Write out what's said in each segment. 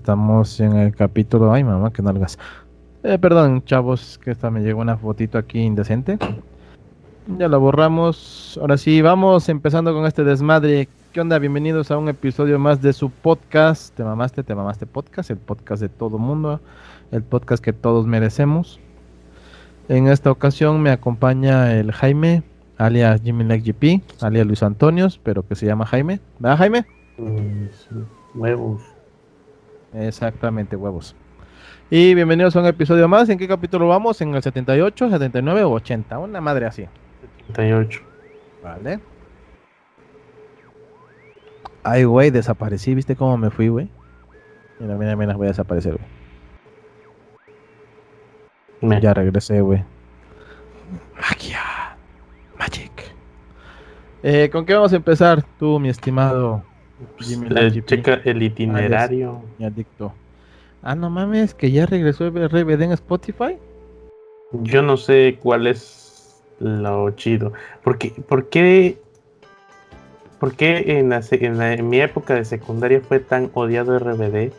Estamos en el capítulo. Ay, mamá, que nalgas. Eh, perdón, chavos, que esta me llegó una fotito aquí indecente. Ya la borramos. Ahora sí, vamos empezando con este desmadre. ¿Qué onda? Bienvenidos a un episodio más de su podcast. Te mamaste, te mamaste podcast, el podcast de todo mundo, el podcast que todos merecemos. En esta ocasión me acompaña el Jaime, alias Jimmy Like GP, alias Luis Antonios, pero que se llama Jaime. ¿Verdad, Jaime? Sí, Huevos. Exactamente, huevos. Y bienvenidos a un episodio más. ¿En qué capítulo vamos? ¿En el 78, 79 o 80? Una madre así. 78. Vale. Ay, güey, desaparecí. ¿Viste cómo me fui, güey? Mira, mira, mira, voy a desaparecer, güey. Ya regresé, güey. Magia. Magic. Eh, ¿Con qué vamos a empezar, tú, mi estimado Jimmy Eh, Lange, checa el itinerario. mi adicto? Ah, no mames, que ya regresó RBD en Spotify. Yo no sé cuál es lo chido. Porque, ¿Por qué, por qué en, la en la- en mi época de secundaria fue tan odiado RBD?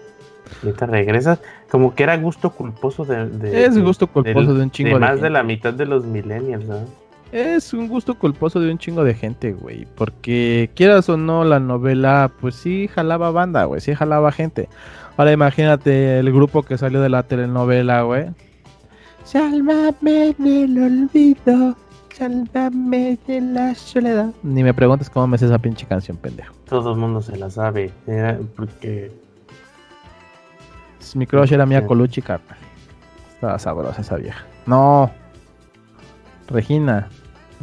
Y ahorita regresas. Como que era gusto culposo de. de- Es de- gusto culposo de un chingo de más gente. de la mitad de los millennials, ¿no? Es un gusto culposo de un chingo de gente, güey. Porque quieras o no, la novela, pues sí jalaba banda, güey. Sí jalaba gente. Ahora imagínate el grupo que salió de la telenovela, güey. Sálvame del olvido. Sálvame de la soledad. Ni me preguntes cómo me sé esa pinche canción, pendejo. Todo el mundo se la sabe. era porque Mi crush era Sí. Colucci, carnal. Estaba sabrosa esa vieja. No. Regina.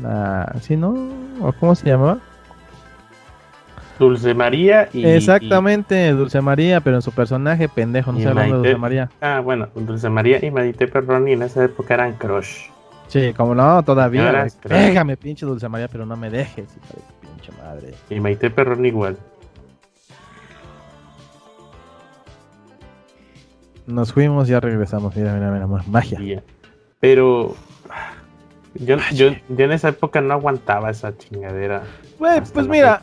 La... ¿Sí, no? ¿O cómo se llamaba? Dulce María y. Exactamente, Dulce María, pero en su personaje, pendejo, no sé de. Dulce María. ah, bueno, Dulce María y Marité Perroni en esa época eran crush. Sí, como no, todavía. Déjame, pinche Dulce María, pero no me dejes, hija de pinche madre. Y Maite Perroni igual. Nos fuimos, ya regresamos. Mira, mira, mira, ma- magia. Pero. Yo, yo, yo en esa época no aguantaba esa chingadera. Güey, pues mira,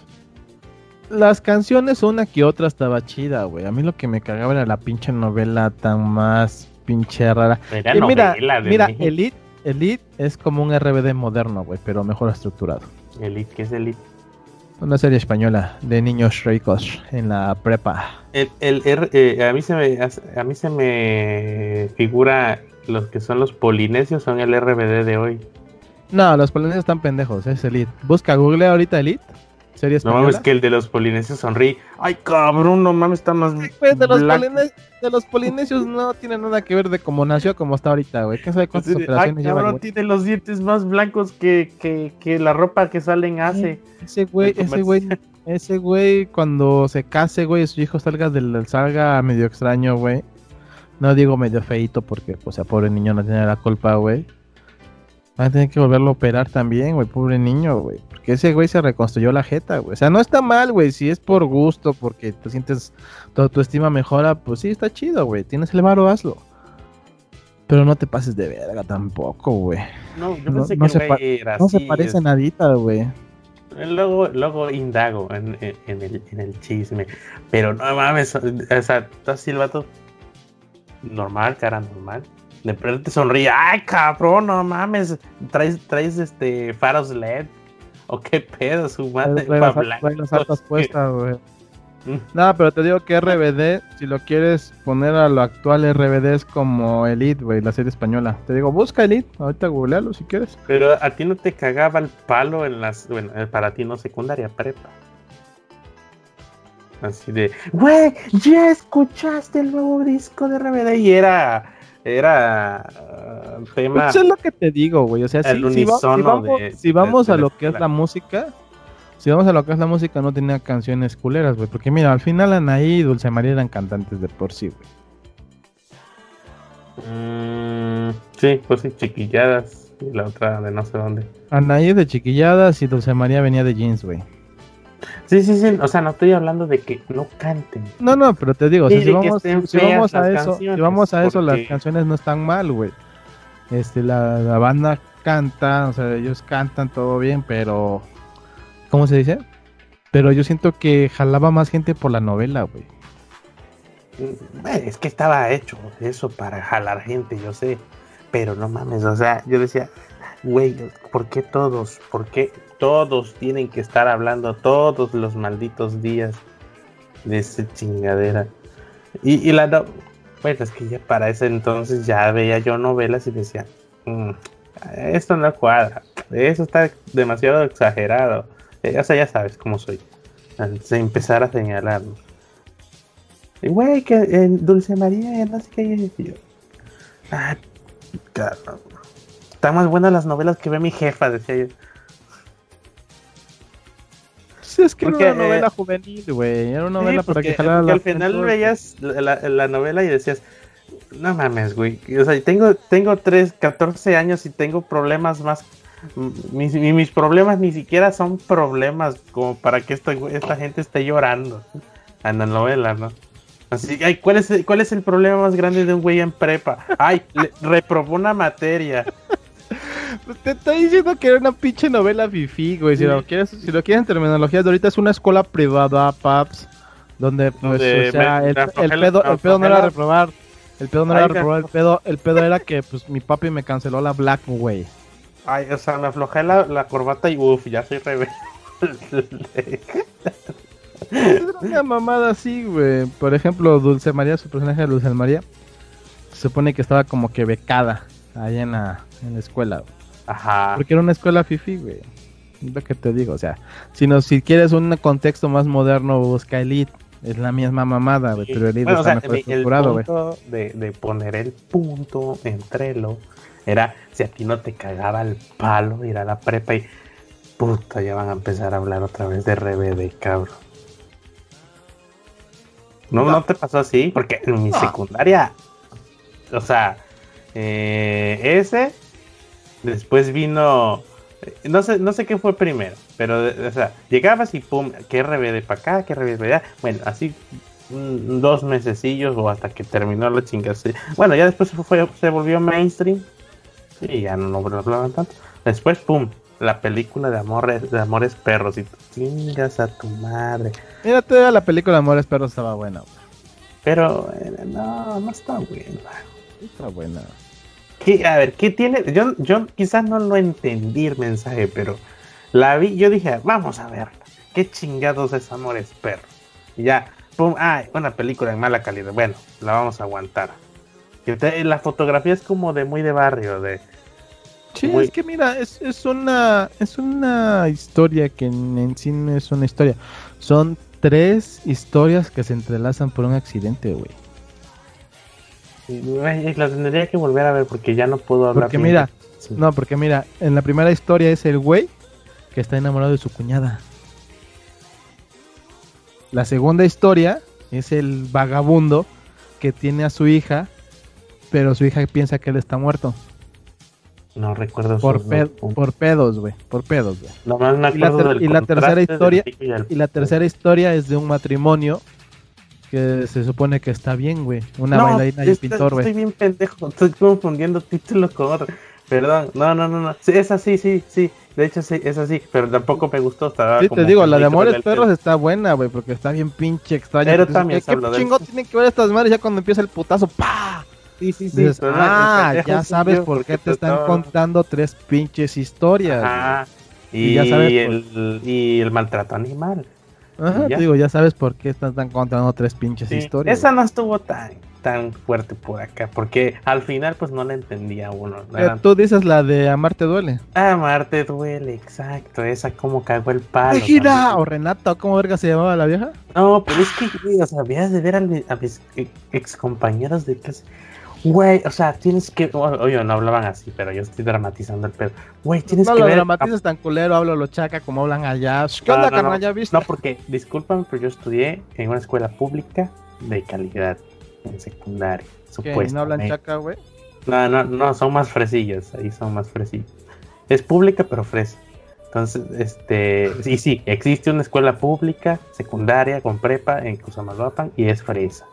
las canciones una que otra estaba chida, güey. A mí lo que me cagaba era la pinche novela tan más pinche rara. Era Y mira, de mira, México. Elite, Elite es como un RBD moderno, güey, pero mejor estructurado. Elite, ¿qué es Elite? Una serie española de niños ricos en la prepa. El, el eh, a, mí se me, a mí se me figura los que son los polinesios son el RBD de hoy. No, los polinesios están pendejos, es Elite. Busca Google ahorita Elite, serie No mames que el de los polinesios sonríe. Ay, cabrón, no mames, está más Pues de los, de polinesios no tiene nada que ver de cómo nació a cómo está ahorita, güey. ¿Quién sabe cuántas Ay, operaciones lleva, cabrón, tiene los dientes más blancos que, que, que la ropa que salen hace. Ese güey, ese güey, ese güey cuando se case, güey, su hijo salga del salga medio extraño, güey. No digo medio feito porque, o sea, pobre niño no tiene la culpa, güey. Van a tener que volverlo a operar también, güey, pobre niño, güey. Porque ese güey se reconstruyó la jeta, güey. O sea, no está mal, güey. Si es por gusto, porque te sientes, toda tu estima mejora, pues sí, está chido, güey. Tienes el varo, hazlo. Pero no te pases de verga tampoco, güey. No, yo No- pensé no que se güey era No se parece es- nadita, güey. Luego, luego indago en, en- en el, en el chisme. Pero no mames, o sea, está así el vato normal, cara normal. De pronto te sonríe, ay cabrón, no mames, traes, traes este faros LED. O qué pedo, su madre. Trae las, altas puestas, güey. Mm. No, pero te digo que RBD, si lo quieres poner a lo actual, RBD es como Elite, güey, la serie española. Te digo, busca Elite, ahorita googlealo si quieres. Pero a ti no te cagaba el palo en las, bueno, eh, para ti no secundaria, prepa. Así de, güey, ya escuchaste el nuevo disco de RBD y era, era ah, tema. Pues es lo que te digo, güey. O sea, si, El si va- si unísono vamos, de- si vamos de- a lo que es la música, si vamos a lo que es la música, no tenía canciones culeras, güey. Porque mira, al final Anaí y Dulce María eran cantantes de por sí, güey. Mm, sí, pues sí, chiquilladas. Y la otra de no sé dónde. Anaí de chiquilladas y Dulce María venía de jeans, güey. Sí, sí, sí. O sea, no estoy hablando de que no canten. No, no, pero te digo, o sea, Sí, si vamos, si a eso, si vamos a eso, las canciones no están mal, güey. Este, la, la banda canta, o sea, ellos cantan todo bien, pero ¿cómo se dice? Pero yo siento que jalaba más gente por la novela, güey. mm, es que estaba hecho eso para jalar gente, yo sé. Pero no mames, o sea, yo decía, güey, ¿por qué todos? ¿Por qué todos tienen que estar hablando todos los malditos días de esa chingadera? Y, la no, bueno, es que ya para ese entonces ya veía yo novelas y decía, mm, esto no cuadra, eso está demasiado exagerado. Eh, o sea, ya sabes cómo soy. De empezar a señalarlo. Y güey, que en Dulce María, no sé qué. Yo, ah, Están más buenas las novelas que ve mi jefa, decía yo. Sí, es que era una novela juvenil, güey. Era una novela para que jalara la al final veías la, la, novela y decías, no mames, güey. O sea, tengo, tengo 3, 14 años y tengo problemas más. Mis, mis problemas ni siquiera son problemas como para que esta, esta gente esté llorando en la novela, ¿no? Así, ay, ¿cuál es, el, ¿cuál es el problema más grande de un güey en prepa? Ay, reprobó una materia. Te estoy diciendo que era una pinche novela fifi, güey. Si, lo quieres, si lo quieres en terminología de ahorita, es una escuela privada, paps. Donde, pues, o sea, el, pedo, el pedo no era reprobar. El pedo no era reprobar, el pedo, el pedo era que, pues, mi papi me canceló la Black, güey. Ay, o sea, me aflojé la, la corbata y uff, ya soy rebelde. una mamada así, güey. Por ejemplo, Dulce María, su personaje de Dulce María, se supone que estaba como que becada ahí en la, en la escuela. Ajá. Porque era una escuela fifi, güey. Lo que te digo, o sea, si, no, si quieres un contexto más moderno, busca Elite. Es la misma mamada, güey, pero Elite está o sea, mejor estructurado, güey. De, de poner el punto entre lo era si a ti no te cagaba el palo ir a la prepa y puta, ya van a empezar a hablar otra vez de RBD, cabrón. No, no, te pasó así, porque en mi secundaria, o sea, eh, ese, después vino, no sé, no sé qué fue primero, pero, o sea, llegabas y pum, que RBD para acá, que RBD para allá, bueno, así dos mesecillos o hasta que terminó la chingada. Bueno, ya después se, fue, se volvió mainstream y ya no lo hablaban tanto. Después, pum, la película de amores, de amores perros y tú chingas a tu madre. Mira, toda la película de Amores perros estaba buena. Pero eh, no, no está buena. Está buena. ¿Qué, a ver, ¿qué tiene? Yo, yo quizás no lo entendí el mensaje, pero la vi, yo dije, vamos a verla. ¿Qué chingados es Amores Perros? Y ya, pum, ah, una película en mala calidad. Bueno, la vamos a aguantar. La fotografía es como de muy de barrio, de Sí, es que mira, es, es, una es una historia que en, sí no es una historia. Son tres historias que se entrelazan por un accidente, güey. La tendría que volver a ver porque ya no puedo hablar. Porque mira, no, porque mira, en la primera historia es el güey que está enamorado de su cuñada. La segunda historia es el vagabundo que tiene a su hija, pero su hija piensa que él está muerto. No recuerdo por, por pedos, güey. Por pedos, güey. Acuerdo y la, tercera historia y, la tercera historia es de un matrimonio que se supone que está bien, güey. Una bailarina y un pintor, güey. Estoy bien pendejo, estoy confundiendo título con otro. Perdón, no, no, no, no. Sí, es así, sí, sí. De hecho, sí, es así, pero tampoco me gustó. Estaba sí, te digo, la de Amores Perros está buena, güey, porque está bien pinche extraña. Pero también ¿Qué, ¿qué chingo tienen que ver estas madres ya cuando empieza el putazo? ¡Pah! Sí, sí, sí. ah, ya sabes por qué te están contando tres pinches historias. Ajá. Y, ya sabes el, y el maltrato animal. Ajá, te digo, ya sabes por qué te están contando tres pinches historias. Esa no estuvo tan, tan fuerte por acá, porque al final pues no la entendía uno. Eh, tú dices la de Amarte duele. Amarte duele, exacto. Esa como cagó el palo. O Renata, ¿cómo verga se llamaba la vieja? No, pero es que, o sea, habías de ver a, mis ex compañeros de clase Güey, o sea, tienes que. Oye, no hablaban así, pero yo estoy dramatizando el pedo. Güey, tienes no que. No lo dramatizas tan culero, hablo lo chaca como hablan allá. ¿Qué onda, carnal? ¿Ya viste? No, porque, discúlpame, pero yo estudié en una escuela pública de calidad en secundaria. ¿Qué? ¿No hablan chaca, güey? No, no, no, son más fresillas. Ahí son más fresillas. Es pública, pero fresa. Entonces, este. Sí, sí, existe una escuela pública, secundaria, con prepa en Cusamaloapan y es fresa.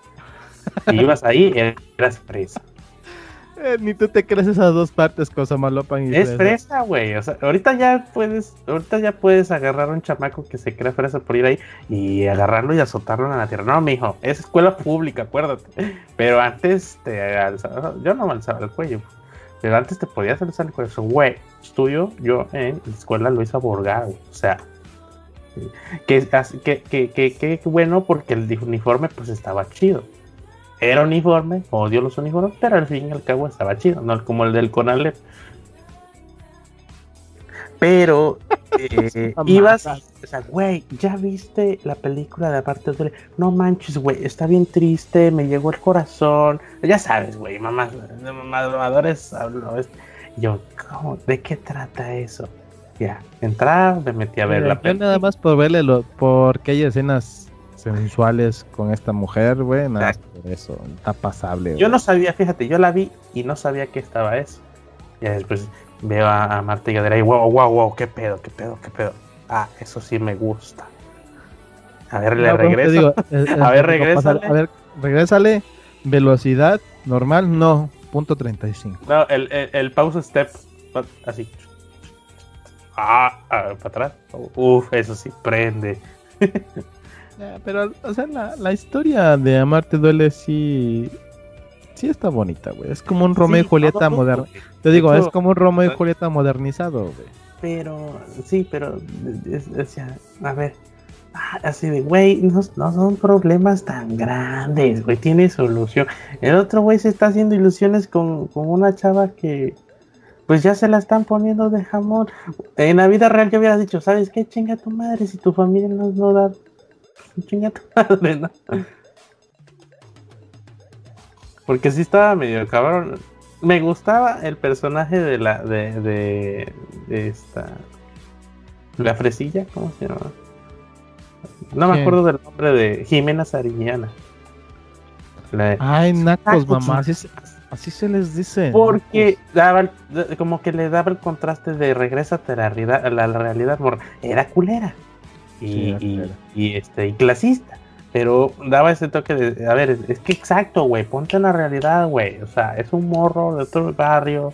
Si ibas ahí, eras presa. Eh, ni tú te crees esas dos partes, cosa malopan y Es fresa, güey. O sea, ahorita ya puedes, ahorita ya puedes agarrar a un chamaco que se crea fresa por ir ahí y agarrarlo y azotarlo en la tierra. No, mijo, es escuela pública, acuérdate. Pero antes te alzaba, yo no me alzaba el cuello. Pero antes te podías alzar el cuello. Güey, estudio yo en la escuela Luisa Borgado. O sea, que, que, que, que, que bueno porque el uniforme pues estaba chido era uniforme, odio los uniformes, pero al fin y al cabo estaba chido, no como el del Conalep. Pero eh, ibas, o sea, güey, ¿ya viste la película de aparte de No manches, güey, está bien triste, me llegó el corazón. Ya sabes, güey, mamás, mamadores hablo. Yo, ¿cómo? ¿De qué trata eso? Ya, entrar, me metí a ver la película. nada más por verle, lo, porque hay escenas sensuales con esta mujer, güey. Nada por eso, está pasable. Yo no sabía, fíjate, yo la vi y no sabía que estaba eso. Y después veo a, Marta y Gadera y wow, wow, wow, qué pedo, qué pedo, qué pedo. Ah, eso sí me gusta. A ver, le regreso. a ver, regrésale. A ver, regrésale. Velocidad normal, no. Punto 35. No, el, el, el pause step. Así. Ah, ah para atrás. Uf, eso sí prende. pero, o sea, la, historia de Amarte Duele sí. Sí está bonita, güey. Es como un Romeo y Julieta moderno. Te digo, es como un Romeo y Julieta modernizado, güey. Pero, sí, pero. a ver. Ah, así de, güey, no, no, son problemas tan grandes, güey. Tiene solución. El otro güey se está haciendo ilusiones con, con una chava que pues ya se la están poniendo de jamón. En la vida real yo hubiera dicho, ¿sabes qué? Chinga tu madre si tu familia nos no da porque si estaba medio cabrón. Me gustaba el personaje de la. de. de, esta. La fresilla, ¿cómo se llama? No me acuerdo del nombre de Jimena Sariñana. Ay, nacos, mamá. Así, se les dice. Porque daba como que le daba el contraste de regrésate a la realidad, a la realidad. Era culera y, este, y clasista. Pero daba ese toque de, a ver, es, que exacto, güey, ponte en la realidad, güey. O sea, es un morro de otro barrio.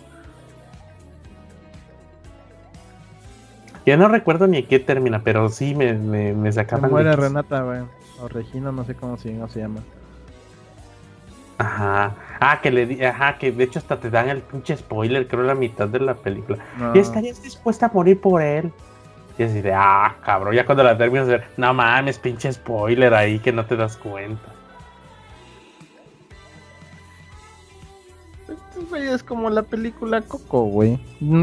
Ya no recuerdo ni qué termina, pero sí me, me, me sacaban. muere Renata, güey. O Regina, no sé cómo se, llama. Ajá. Ah, que le di, ajá, que de hecho hasta te dan el pinche spoiler, creo, la mitad de la película. Y estarías dispuesta a morir por él. Y así de, ah, cabrón, ya cuando la terminas de ver, no mames, pinche spoiler ahí que no te das cuenta. Es como la película Coco, güey.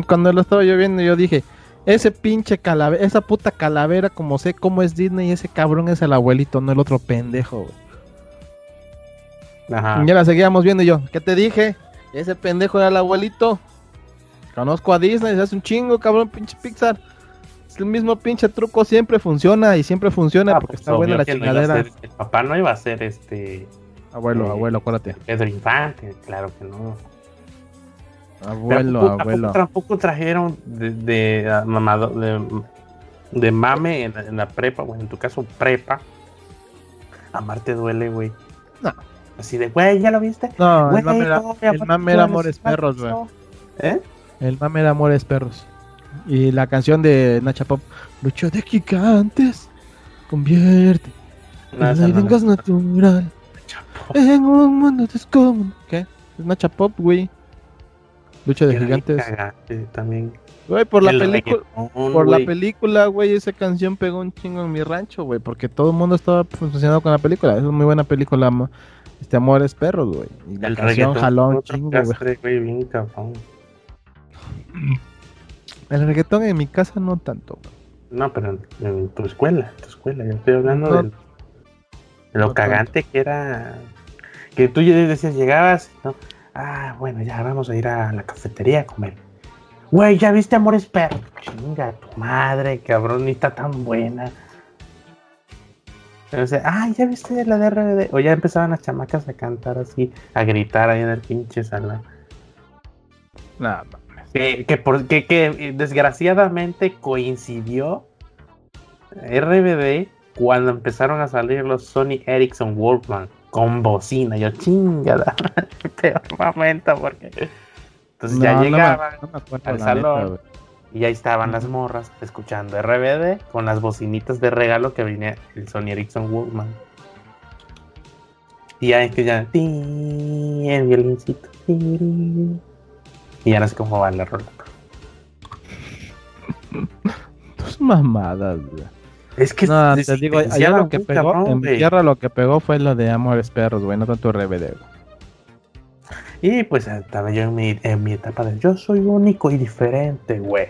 Cuando lo estaba yo viendo, yo dije, ese pinche calavera, esa puta calavera, como sé cómo es Disney, y ese cabrón es el abuelito, no el otro pendejo, güey. Ajá. Y ya la seguíamos viendo yo, ¿qué te dije? Ese pendejo era el abuelito. Conozco a Disney, se hace un chingo, cabrón, pinche Pixar el mismo pinche truco siempre funciona y siempre funciona ah, porque pues está buena la chingadera. el papá no iba a ser este. Abuelo, eh, abuelo, acuérdate. Pedro Infante, claro que no. Abuelo, abuelo. Tampoco, trajeron de, de, mamado, de, mame en la, prepa, bueno, en tu caso prepa. Amarte duele, güey. No. Así de, güey, ¿ya lo viste? No, el mame era, el mame era Amores Perros, güey. ¿Eh? El mame era Amores Perros. Y la canción de Nacha Pop, lucho de gigantes, convierte en no, natural en un mundo descomunal. ¿Qué? Es Nacha Pop, güey. Lucha de gigantes. también. Güey, por la película, por la película, güey, esa canción pegó un chingo en mi rancho, güey, porque todo el mundo estaba funcionando con la película. Es una muy buena película, este Amores Perros, güey. Y la canción jaló un chingo, güey. El reggaetón en mi casa no tanto. No, pero en, tu escuela, tu escuela, yo estoy hablando de lo cagante que era. Que tú ya decías, llegabas, ¿no? Ah, bueno, ya vamos a ir a la cafetería a comer. Güey, ¿ya viste Amores Perros? Chinga, tu madre, cabrón, ni está tan buena. O sea, ah, ¿ya viste la de RBD? O ya empezaban las chamacas a cantar así, a gritar ahí en el pinche salón. Nada, que, por, que, desgraciadamente coincidió RBD cuando empezaron a salir los Sony Ericsson Walkman con bocina. Yo chingada, peor momento porque entonces ya No, no me- llegaba no me acuerdo, al salón y ahí estaban las morras escuchando RBD con las bocinitas de regalo que venía el Sony Ericsson Walkman. Y ya es que ya ti, el violincito. Y ya no sé cómo va la rola. Tus mamadas, güey. Es que No, es- te digo, allá ya lo que pegó, cabrón, en mi tierra lo que pegó fue lo de Amores Perros, güey, no tanto RBD, güey. Y pues estaba yo en mi, en mi etapa de yo soy único y diferente, güey.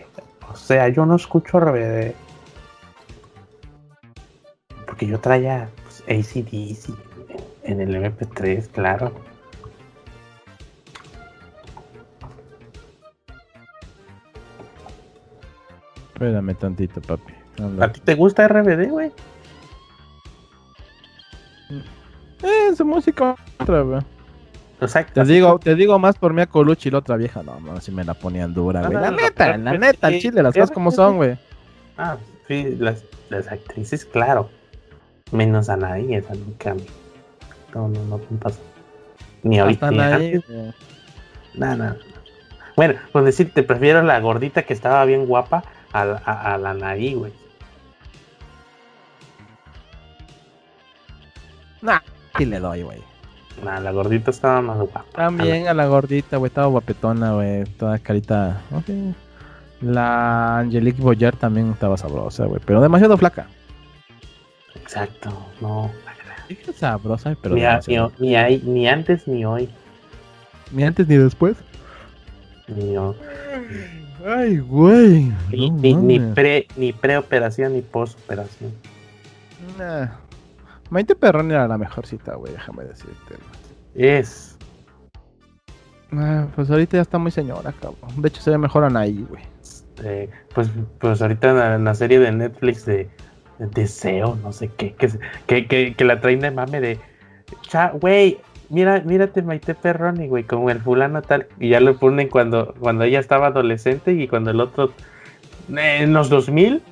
O sea, yo no escucho RBD. Porque yo traía pues, ACDC en el MP3, claro. Espérame tantito, papi. ¿A ti te gusta RBD, güey? Eh, su música otra, güey. Exacto. Te digo, te digo más por Mia Colucci y la otra vieja. No, no, si me la ponían dura, No, güey. no, La no, neta, la pero- neta, al chile, las cosas como son, güey. Ah, sí, las, las actrices, claro. Menos Anaí, esa nunca. No, no, no me pasó. Ni ahorita. No, no, no. Bueno, pues decirte, prefiero la gordita que estaba bien guapa a, la- a, a la Anaí, güey. Nah, sí le doy, güey. Nah, la gordita estaba más guapa. También a la gordita, güey, estaba guapetona, güey, toda carita. sé. La Angelique Boyer también estaba sabrosa, güey, pero demasiado flaca. Exacto, no. Dije sabrosa, pero Ni, a- ni, ni ahí- ni antes ni hoy. Ni antes ni después. Ni, ho- Ay, güey. ni, no ni, ni mames. pre, ni preoperación ni posoperación. Nah. Maite Perroni era la mejorcita, güey, déjame decirte. Es. Ah, pues ahorita ya está muy señora, cabrón. De hecho, se ve mejor Anaí, güey. eh, pues, pues ahorita en la, en la serie de Netflix de, de Deseo, no sé qué, que, que, que, que la traen de mame de. Güey, mira, mírate Maite Perroni, güey, como el fulano tal. Y ya lo ponen cuando, cuando ella estaba adolescente y cuando el otro. eh, En los 2000,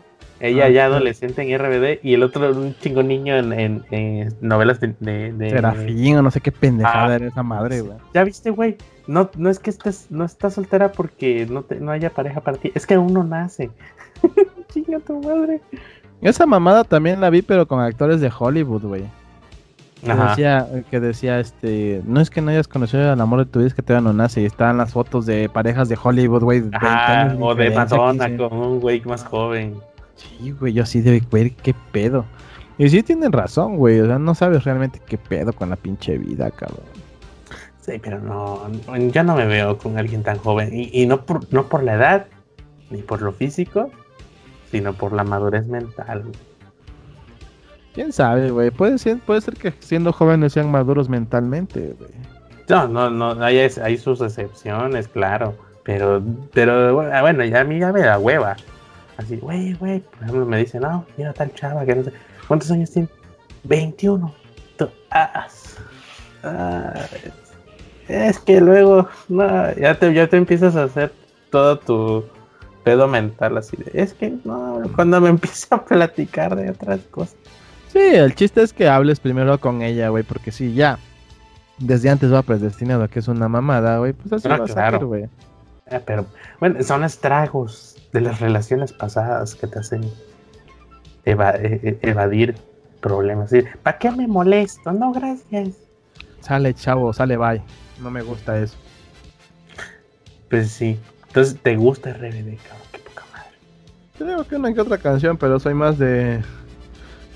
ella Ah, ya adolescente en RBD y el otro un chingo niño en, en- en novelas de. de, de- Serafín o no sé qué pendejada Ah, era esa madre, güey. Ya viste, güey. No, no es que estés, no estás soltera porque no, te, no haya pareja para ti. Es que uno nace. Chinga tu madre. Esa mamada también la vi, pero con actores de Hollywood, güey. Que Ajá. decía, que decía, este, no es que no hayas conocido al amor de tu vida, es que no nace. Y estaban las fotos de parejas de Hollywood, güey. de 20 Ajá, años o de Madonna 15. con un güey más joven. Sí, güey, yo sí de güey, qué pedo. Y sí tienen razón, güey. O sea, no sabes realmente qué pedo con la pinche vida, cabrón. Sí, pero no, no, yo no me veo con alguien tan joven. Y, y no, por, no por la edad, ni por lo físico, sino por la madurez mental. güey. Quién sabe, güey. Puede ser, puede ser que siendo jóvenes sean maduros mentalmente, güey. No, no, no, hay, sus excepciones, claro. Pero, pero bueno, bueno, ya a mí ya me da hueva. Así, güey, güey, por ejemplo, me dicen, no, mira tal chava que no sé. ¿Cuántos años tiene? 21. Tú, ah, ah, es que luego, no, ya te, ya te empiezas a hacer todo tu pedo mental así de, es que no, cuando me empieza a platicar de otras cosas. Sí, el chiste es que hables primero con ella, güey, porque si ya desde antes va predestinado a que es una mamada, güey, pues así Ah, va a ser, güey. Ah, pero bueno, son estragos de las relaciones pasadas que te hacen eva- e- e- evadir problemas. ¿Para qué me molesto? No, gracias. Sale, chavo, sale, bye. No me gusta eso. Pues sí. Entonces, ¿te gusta RBD, cabrón? Qué poca madre. Creo que una que otra canción, pero soy más de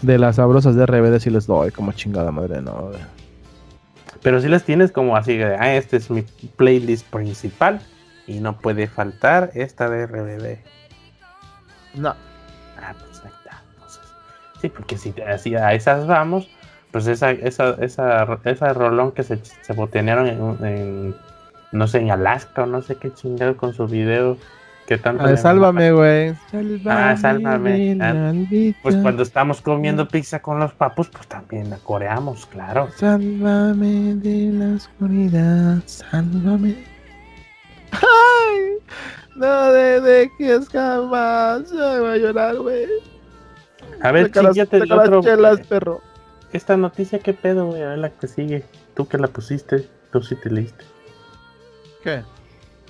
de las sabrosas de RBD si les doy como chingada madre, no. güey. Pero si las tienes como así de, ah, este es mi playlist principal y no puede faltar esta de RBD. No. Ah, pues ahí está. Entonces, sí, porque si te- así a esas vamos, pues esa, esa, esa, esa rolón que se, se botenearon en, en, no sé, en Alaska o no sé qué chingado con su video tanto. Ah, sálvame, güey. Ah, sálvame. Ah. Pues cuando estamos comiendo pizza con los papus, pues también la coreamos, claro. Sálvame de la oscuridad, sálvame. ¡Ay! No de dejes jamás. Ay, voy a llorar, güey. A ver, las otro. chelas, perro. esta noticia, ¿qué pedo, güey? A ver la que sigue. Tú que la pusiste, tú sí te leíste. ¿Qué?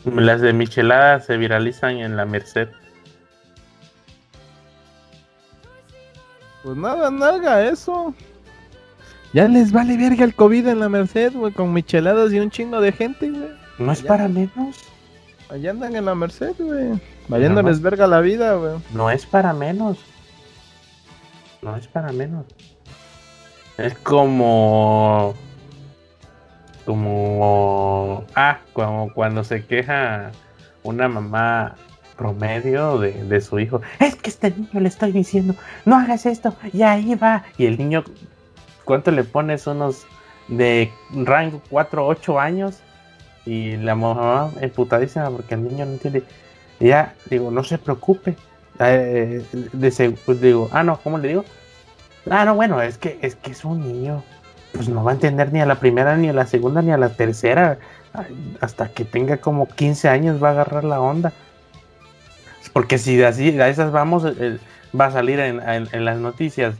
Las de Michelada se viralizan en la Merced. Pues nada, no haga eso. Ya les vale verga el COVID en la Merced, güey, con micheladas y un chingo de gente, güey. No es para menos. Allá andan en la Merced, güey. Valiéndoles verga la vida, güey. No es para menos. No es para menos. Es como. Como. Ah, cuando se queja una mamá promedio de, de su hijo. Es que este niño le estoy diciendo, no hagas esto, y ahí va. Y el niño, ¿cuánto le pones? Unos de rango 4 8 años. Y la mamá emputadísima porque el niño no entiende. Ya, digo, no se preocupe. Eh, de pues digo, ah, no, ¿cómo le digo? Ah, no, bueno, es que es que es un niño. Pues no va a entender ni a la primera, ni a la segunda, ni a la tercera. Hasta que tenga como 15 años va a agarrar la onda. Porque si así, a esas vamos, eh, va a salir en, en- las noticias.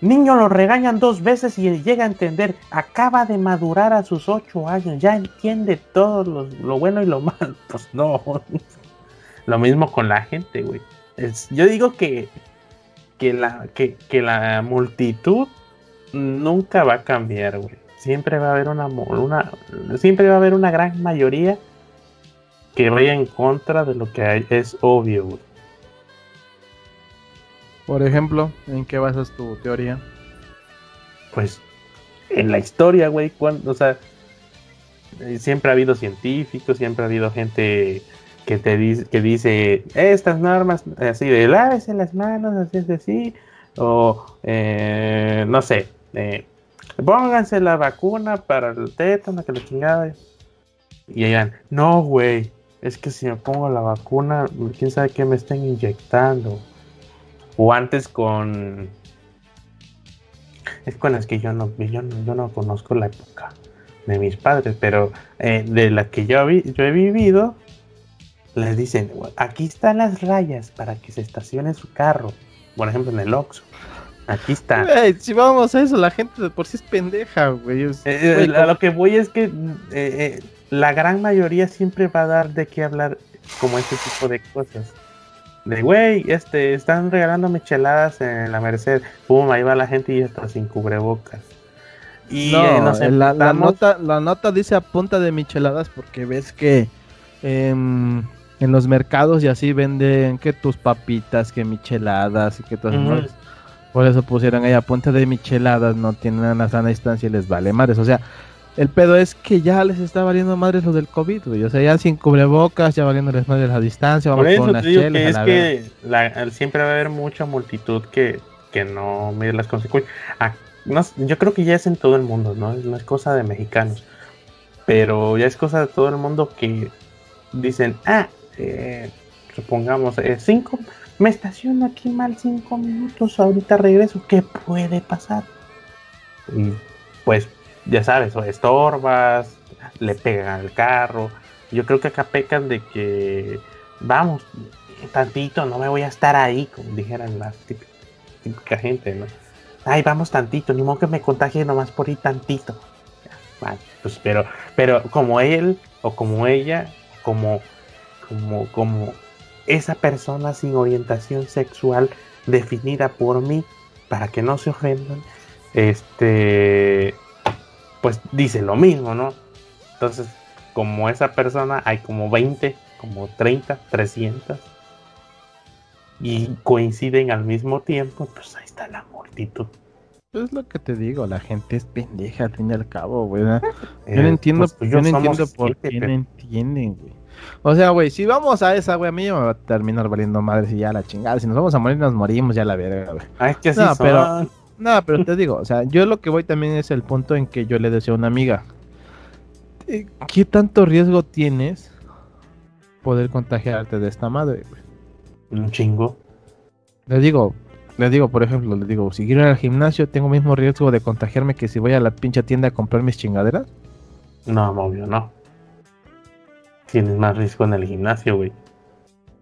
Niño lo regañan dos veces y llega a entender. Acaba de madurar a sus ocho años. Ya entiende todo lo, lo bueno y lo malo. Pues no. Lo mismo con la gente, güey. Yo digo que, que, la, que, que la multitud nunca va a cambiar, güey. Siempre va a haber una, una siempre va a haber una gran mayoría que vaya en contra de lo que hay- es obvio, güey. Por ejemplo, ¿en qué basas tu teoría? Pues en la historia, güey, cuando, o sea, eh, siempre ha habido científicos, siempre ha habido gente que te dice, que dice estas normas así de lávese las manos, así es así, o eh, no sé, pónganse la vacuna para el tétano, que la chingada. Y digan, no, güey, es que si me pongo la vacuna, quién sabe qué me están inyectando. O antes con es con las que yo no, yo no, yo no conozco la época de mis padres, pero eh, de la que yo, yo he vivido, les dicen, aquí están las rayas para que se estacione su carro, por ejemplo en el Oxxo. Aquí está. Si vamos a eso, la gente de por sí es pendeja, güey. Es- Eh, güey, eh, a lo que voy es que eh, la gran mayoría siempre va a dar de qué hablar como este tipo de cosas. De güey, este, están regalando micheladas en la Merced. Pum, ahí va la gente y está sin cubrebocas. Y no, nos la, la nota, la nota dice a punta de micheladas porque ves que em, en los mercados y así venden que tus papitas, que micheladas y que todas esas Ujú. Por eso pusieron ahí a punta de micheladas, no tienen una sana distancia y les vale madres. O sea, el pedo es que ya les está valiendo madres lo del COVID, güey. O sea, ya sin cubrebocas, ya valiéndoles madres la distancia, vamos Por con eso unas te digo chelas que a es la que la- siempre va a haber mucha multitud que, que no mide las consecuencias. Ah, no yo creo que ya es en todo el mundo, ¿no? No es cosa de mexicanos. Pero ya es cosa de todo el mundo que dicen, ah, eh, supongamos, eh, cinco, me estaciono aquí mal cinco minutos, ahorita regreso, ¿qué puede pasar? Y pues, ya sabes, o estorbas, le pegan al carro. Yo creo que acá pecan de que, vamos, tantito, no me voy a estar ahí, como dijeran la típica, gente, ¿no? Ay, vamos tantito, ni modo que me contagie nomás por ir tantito. Vale, pues, pero, pero como él o como ella, como, como, como esa persona sin orientación sexual definida por mí, para que no se ofendan, este, pues dice lo mismo, ¿no? Entonces, como esa persona, hay como 20, como 30, 300. Y coinciden al mismo tiempo, pues ahí está la multitud. Es lo que te digo, la gente es pendeja al fin y al cabo, güey. Yo Eh, no entiendo, pues, pues, yo no entiendo por siete, qué pero- no entienden, güey. O sea, güey, si vamos a esa, güey, a mí ya me va a terminar valiendo madres y ya la chingada. Si nos vamos a morir, nos morimos ya la verga, güey. Ah, es que así No, son. pero- No, pero te digo, o sea, yo lo que voy también es el punto en que yo le decía a una amiga, eh, ¿qué tanto riesgo tienes poder contagiarte de esta madre, güey? Un chingo. Le digo, le digo, por ejemplo, le digo, si quiero ir al gimnasio, tengo mismo riesgo de contagiarme que si voy a la pinche tienda a comprar mis chingaderas. No, obvio, no. Tienes más riesgo en el gimnasio, güey.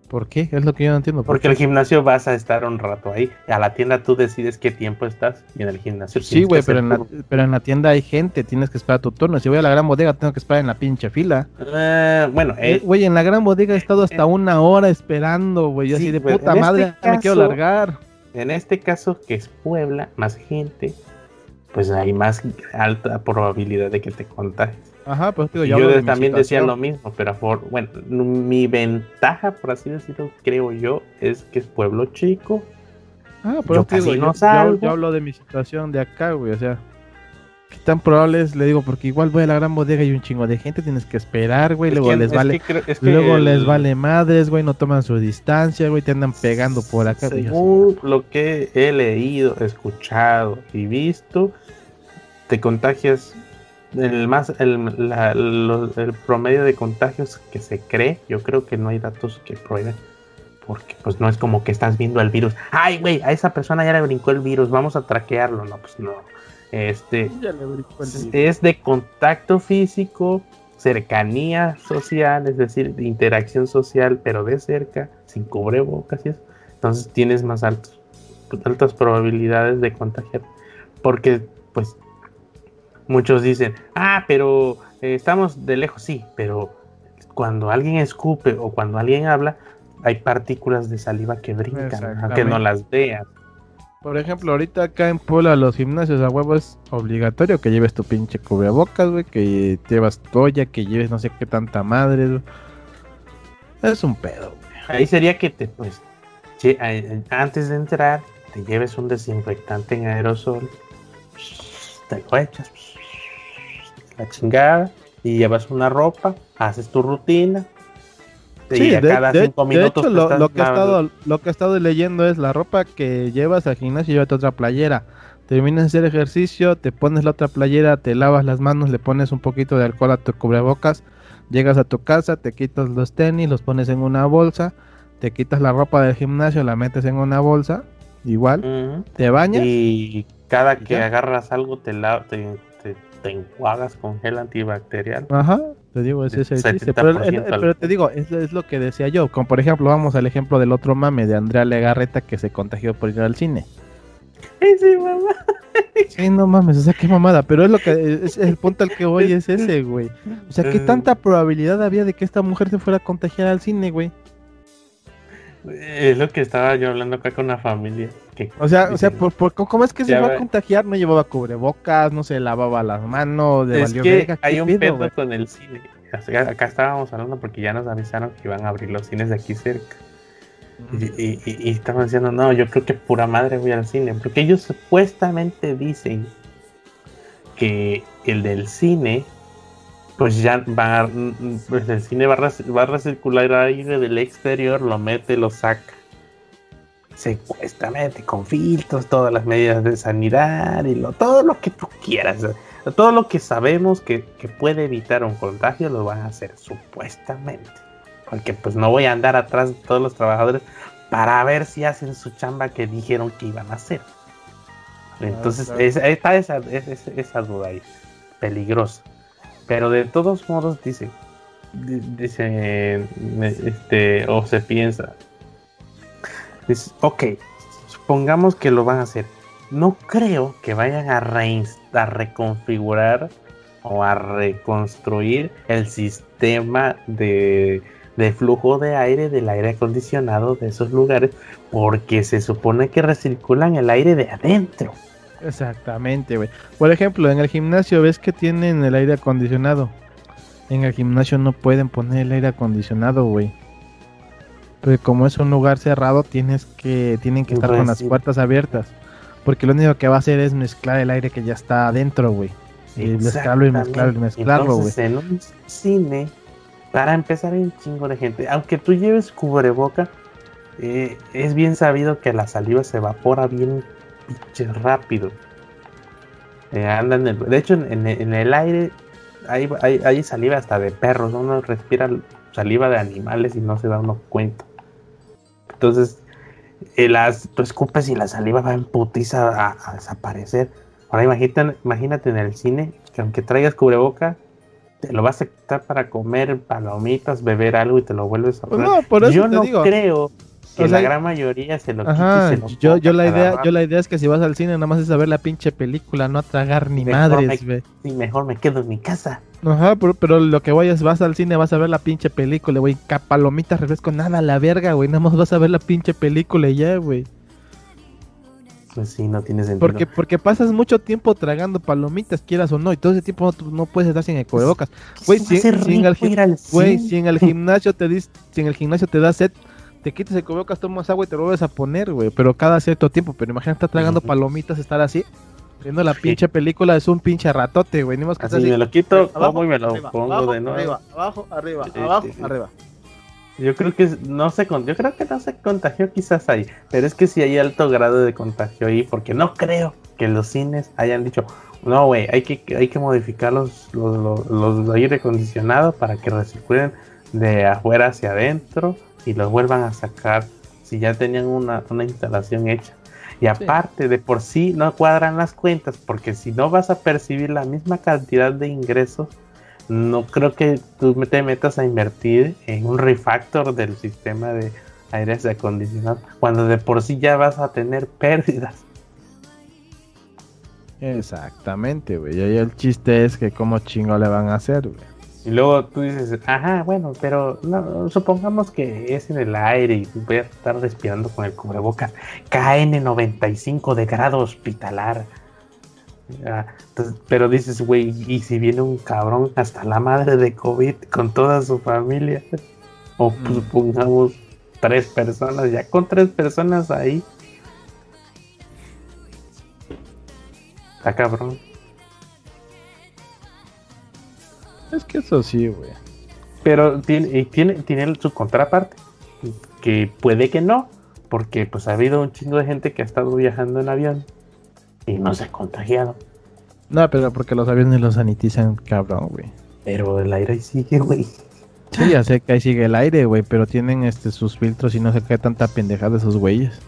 ¿Por qué? Es lo que yo no entiendo. Porque el gimnasio vas a estar un rato ahí. A la tienda tú decides qué tiempo estás y en el gimnasio. Sí, güey, pero, en la, pero en la tienda hay gente, tienes que esperar tu turno. Si voy a la gran bodega, tengo que esperar en la pinche fila. Uh, bueno, eh, güey, en la gran bodega he estado hasta eh, una hora esperando, güey. Yo así de puta madre, este me quiero largar. En este caso, que es Puebla, más gente, pues hay más alta probabilidad de que te contagies. Ajá, pues digo, yo también decía lo mismo, pero bueno, mi ventaja, por así decirlo, creo yo, es que es pueblo chico. Ah, pero yo, digo, no yo, yo, hablo de mi situación de acá, güey, o sea, ¿qué tan probable es? Le digo, porque igual voy a la gran bodega y un chingo de gente, tienes que esperar, güey, luego les vale, luego les vale madres, güey, no toman su distancia, güey, te andan pegando por acá. Según lo que he leído, escuchado y visto, te contagias el más el, promedio de contagios que se cree, yo creo que no hay datos que prueben. Porque pues no es como que estás viendo el virus. Ay, güey, a esa persona ya le brincó el virus, vamos a traquearlo. No, pues no. Este es de contacto físico, cercanía social, es decir, de interacción social, pero de cerca, sin cubrebocas y eso. Entonces tienes más altos, altas probabilidades de contagiar. Porque pues Muchos dicen, ah, pero eh, estamos de lejos, sí, pero cuando alguien escupe o cuando alguien habla, hay partículas de saliva que brincan, aunque no las veas. Por ejemplo, ahorita acá en Puebla los gimnasios a huevo es obligatorio que lleves tu pinche cubrebocas, güey, que llevas toalla, que lleves no sé qué tanta madre. Es un pedo. Ahí sería que te, pues, antes de entrar, te lleves un desinfectante en aerosol, te lo echas, la chingada, y llevas una ropa, haces tu rutina. Sí, de, cada cinco minutos hecho, lo, que he estado, lo que he estado leyendo es la ropa que llevas al gimnasio, llévate otra playera. Terminas de hacer ejercicio, te pones la otra playera, te lavas las manos, le pones un poquito de alcohol a tu cubrebocas, llegas a tu casa, te quitas los tenis, los pones en una bolsa, te quitas la ropa del gimnasio, la metes en una bolsa, igual, te bañas. Y cada que agarras algo te, la, te enjuagas con gel antibacterial. Ajá, te digo, es ese Pero, te digo, es, es, lo que decía yo. Como por ejemplo, vamos al ejemplo del otro mame de Andrea Legarreta que se contagió por ir al cine. Sí, mamá. Sí, no mames, o sea, qué mamada. Pero es lo que es, el punto al que voy es ese, güey. O sea, ¿qué tanta probabilidad había de que esta mujer se fuera a contagiar al cine, güey? Es lo que estaba yo hablando acá con la familia. O sea, o sea por, ¿cómo es que se iba a contagiar? No llevaba cubrebocas, no se lavaba las manos, de es que hay un pedo, con el cine. Acá estábamos hablando porque ya nos avisaron que iban a abrir los cines de aquí cerca. Y, y, estaban diciendo, no, yo creo que pura madre voy al cine. Porque ellos supuestamente dicen que el del cine pues ya va, pues el cine va a, va a recircular aire del exterior, lo mete, lo saca. Secuestamente, con filtros, todas las medidas de sanidad y lo, todo lo que tú quieras. Todo lo que sabemos que, puede evitar un contagio lo van a hacer, supuestamente. Porque pues no voy a andar atrás de todos los trabajadores para ver si hacen su chamba que dijeron que iban a hacer. Entonces, está esa, esa duda ahí, peligrosa. Pero de todos modos dice, dice, este, o se piensa, ok, supongamos que lo van a hacer. No creo que vayan a, a reconfigurar o a reconstruir el sistema de, de, flujo de aire del aire acondicionado de esos lugares porque se supone que recirculan el aire de adentro. Exactamente, güey. Por ejemplo, en el gimnasio ves que tienen el aire acondicionado. En el gimnasio no pueden poner el aire acondicionado, güey. Porque como es un lugar cerrado, tienes que tienen que estar con las puertas abiertas. Porque lo único que va a hacer es mezclar el aire que ya está adentro, güey. Y mezclarlo y mezclarlo y mezclarlo, güey. En un cine, para empezar, hay un chingo de gente. Aunque tú lleves cubreboca, eh, es bien sabido que la saliva se evapora bien pinche rápido. Eh, andan de hecho, en, el aire hay, hay, saliva hasta de perros. Uno respira saliva de animales y no se da uno cuenta. Entonces, eh, las, tú escupes y la saliva va en putiza a, desaparecer. Ahora imagínate, imagínate en el cine que aunque traigas cubreboca, te lo vas a quitar para comer palomitas, beber algo y te lo vuelves a Pues poner. no, por eso yo te no digo. creo que O sea, la gran mayoría se lo quite Ajá, y se lo yo, la idea, rato. yo la idea es que si vas al cine nada más es a ver la pinche película, no a tragar ni Mejor madres, me-. Sí, mejor me quedo en mi casa. Ajá, pero, pero lo que vayas, vas al cine, vas a ver la pinche película, güey. ca- Palomitas, refresco, nada, la verga, güey. Nada más vas a ver la pinche película y ya, güey. Pues sí, no tiene sentido. Porque, porque pasas mucho tiempo tragando palomitas, quieras o no, y todo ese tiempo no, no puedes estar sin el cubrebocas. Güey, si, si si en el gimnasio te dis, si en el gimnasio te da sed, te quitas el cubrebocas, tomas agua y te lo vuelves a poner, güey. Pero cada cierto tiempo. Pero imagínate estar tragando palomitas, estar así, viendo la pinche película, es un pinche ratote, güey. Ni más que Así me lo quito, como y me lo arriba, pongo abajo, de nuevo. Arriba, abajo, arriba, Sí, abajo, sí, sí. arriba. Yo creo que no se yo creo que no se contagió quizás ahí, pero es que sí hay alto grado de contagio ahí, porque no creo que los cines hayan dicho, no güey, hay que, hay que modificar los, los, los, los aire acondicionados para que recirculen de afuera hacia adentro y los vuelvan a sacar si ya tenían una, una instalación hecha. Y aparte, de por sí no cuadran las cuentas, porque si no vas a percibir la misma cantidad de ingresos, no creo que tú te metas a invertir en un refactor del sistema de aires acondicionados cuando de por sí ya vas a tener pérdidas. Exactamente, güey. Y el chiste es que cómo chingo le van a hacer, güey. Y luego tú dices, ajá, bueno, pero no, supongamos que es en el aire y voy a estar respirando con el cubrebocas KN95 de grado hospitalar. Ah, entonces, pero dices, güey, y si viene un cabrón hasta la madre de COVID con toda su familia, o Mm. supongamos tres personas, ya con tres personas ahí. Está cabrón. Es que eso sí, güey. Pero tiene, y tiene, tiene su contraparte, que puede que no, porque pues ha habido un chingo de gente que ha estado viajando en avión y no se ha contagiado. No, pero porque los aviones los sanitizan, cabrón, güey. Pero el aire ahí sigue, güey. Sí, ya sé que ahí sigue el aire, güey, pero tienen este sus filtros y no sé qué tanta pendejada de esos güeyes.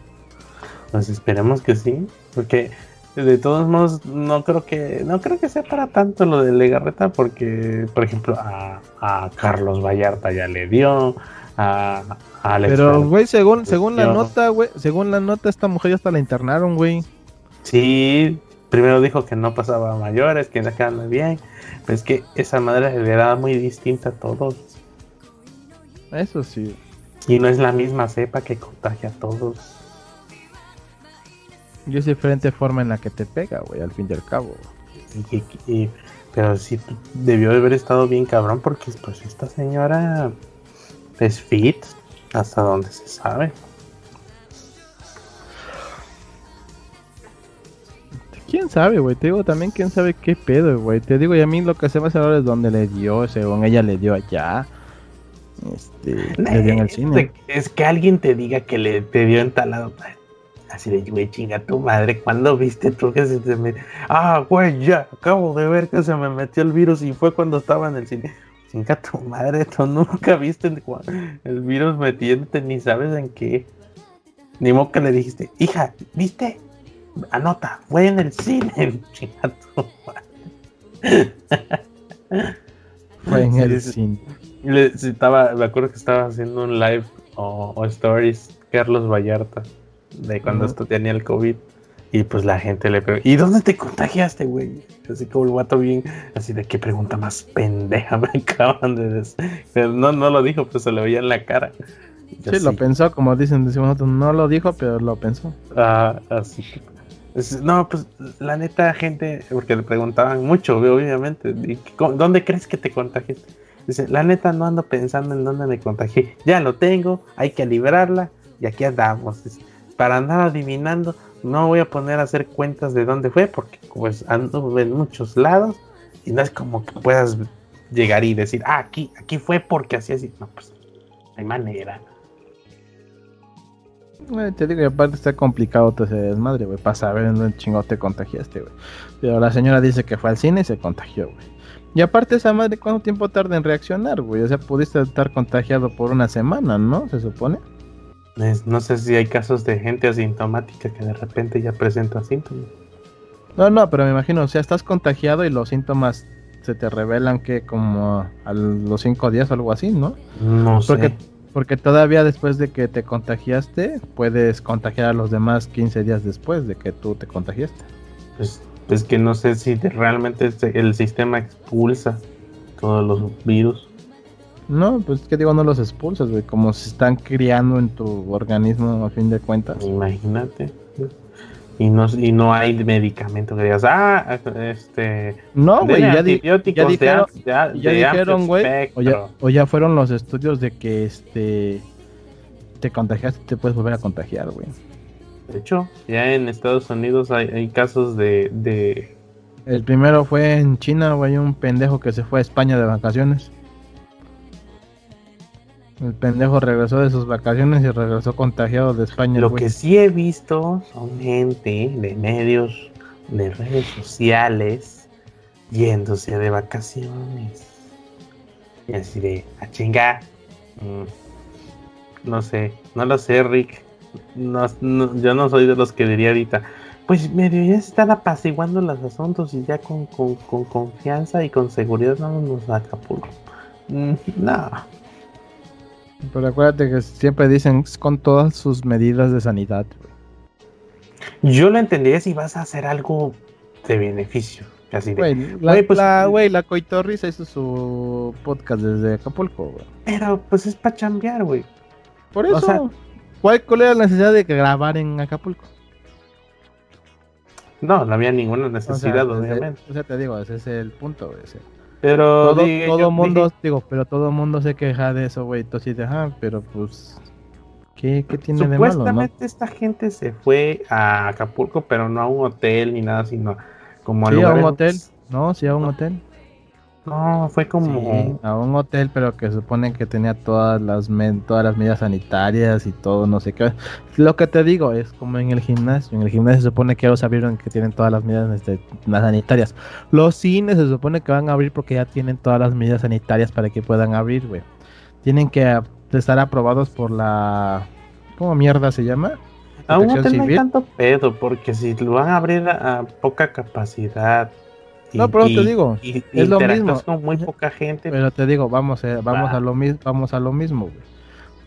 Pues esperemos que sí, porque de todos modos no creo que no creo que sea para tanto lo de Legarreta, porque por ejemplo a, a Carlos Vallarta ya le dio, a, a Alex Pero, güey, según, según la nota, güey, según la nota, esta mujer ya hasta la internaron, güey. Sí, primero dijo que no pasaba a mayores, que no quedaba bien. Pero es que esa madre le da muy distinta a todos. Eso sí. Y no es la misma cepa que contagia a todos. Y es diferente forma en la que te pega, güey, al fin y al cabo. Y, y- y- pero sí debió de haber estado bien cabrón porque pues esta señora es fit hasta donde se sabe. ¿Quién sabe, güey? Te digo también quién sabe qué pedo, güey. Te digo, y a mí lo que se me hace ahora es donde le dio, según ella le dio allá. Este, le dio en el cine. Es que alguien te diga que le te dio entalado. Así de, güey, chinga tu madre. ¿Cuándo viste tú que se te metió? Ah, güey, ya, acabo de ver que se me metió el virus y fue cuando estaba en el cine. Chinga tu madre, tú nunca viste el, virus metiéndote ni sabes en qué. Ni modo que le dijiste, hija, ¿viste? Anota, fue en el cine. Chinga tu madre. Fue en el cine. Le- estaba, me acuerdo que estaba haciendo un live o, o stories Carlos Vallarta de cuando Ujú. esto tenía el COVID. Y pues la gente le preguntó, ¿y dónde te contagiaste, güey? Así como el guato bien, así de qué pregunta más pendeja me acaban de decir. Pero No, no lo dijo, pues se le veía en la cara. Y Sí, lo así, pensó, como dicen, decimos nosotros, no lo dijo, pero lo pensó. ah, así que- No, pues la neta, gente, porque le preguntaban mucho, obviamente, ¿y qué- ¿dónde crees que te contagiaste? Dice, la neta no ando pensando en dónde me contagié. Ya lo tengo, hay que librarla y aquí andamos. Dice, para andar adivinando, no voy a poner a hacer cuentas de dónde fue porque pues ando en muchos lados y no es como que puedas llegar y decir, ah, aquí, aquí fue porque así así. No, pues, hay manera. Te digo, y aparte está complicado todo ese desmadre, güey, para saber en dónde chingo te contagiaste, güey. Pero la señora dice que fue al cine y se contagió, güey. Y aparte esa madre, ¿cuánto tiempo tarda en reaccionar, güey? O sea, pudiste estar contagiado por una semana, ¿no? Se supone. Es- no sé si hay casos de gente asintomática que de repente ya presenta síntomas. No, no, pero me imagino, o sea, estás contagiado y los síntomas se te revelan que como a los cinco días o algo así, ¿no? No Porque, sé. porque todavía después de que te contagiaste, puedes contagiar a los demás 15 días después de que tú te contagiaste. Pues, pues que no sé si realmente este- el sistema expulsa todos los virus. No, pues que digo, no los expulsas, güey, como se están criando en tu organismo a fin de cuentas. Imagínate. Y no, y no hay medicamento que digas, ah, este. No, güey, ya, di- ya dijeron, de ya de dijeron, güey, o ya, o ya fueron los estudios de que este te contagiaste, te puedes volver a contagiar, güey. De hecho, ya en Estados Unidos hay, hay casos de, de. El primero fue en China, güey, un pendejo que se fue a España de vacaciones. El pendejo regresó de sus vacaciones y regresó contagiado de España, Lo güey. que sí he visto son gente de medios, de redes sociales, yéndose de vacaciones. Y así de, a chinga. Mm, no sé, no lo sé, Rick. No, no- yo no soy de los que diría ahorita. Pues medio ya se están apaciguando los asuntos y ya con, con- con confianza y con seguridad vámonos a Acapulco. Mm, no. Pero acuérdate que siempre dicen con todas sus medidas de sanidad, güey. Yo lo entendería si vas a hacer algo de beneficio. Así de, Güey, la, Güey, pues- la, güey, la Coitorrisa hizo su podcast desde Acapulco, güey. Pero pues es para chambear, güey. Por O eso, sea- ¿cuál, ¿cuál era la necesidad de grabar en Acapulco? No, no había ninguna O sea, necesidad, obviamente. o sea, te digo, ese es el punto, güey. Pero Todo, dije- todo yo mundo, digo, pero todo mundo se queja de eso, güey. Entonces, ajá, pero pues, ¿qué, qué tiene de malo, no? supuestamente esta gente se fue a Acapulco, pero no a un hotel ni nada, sino como a Sí, a un lugares- hotel. No, sí, a un hotel. No, fue como. Sí, a un hotel, pero que supone que tenía todas las todas las medidas sanitarias y todo, no sé qué. Lo que te digo es como en el gimnasio. En el gimnasio se supone que ya los abrieron que tienen todas las medidas este, las sanitarias. Los cines se supone que van a abrir porque ya tienen todas las medidas sanitarias para que puedan abrir, güey. Tienen que estar aprobados por la ¿cómo mierda se llama? A un protección hotel no hay tanto pedo, porque si lo van a abrir a poca capacidad. No, pero te digo, y- y es lo mismo. con muy poca gente. Pero te digo, vamos, a, vamos Va. a lo mismo, vamos a lo mismo, güey.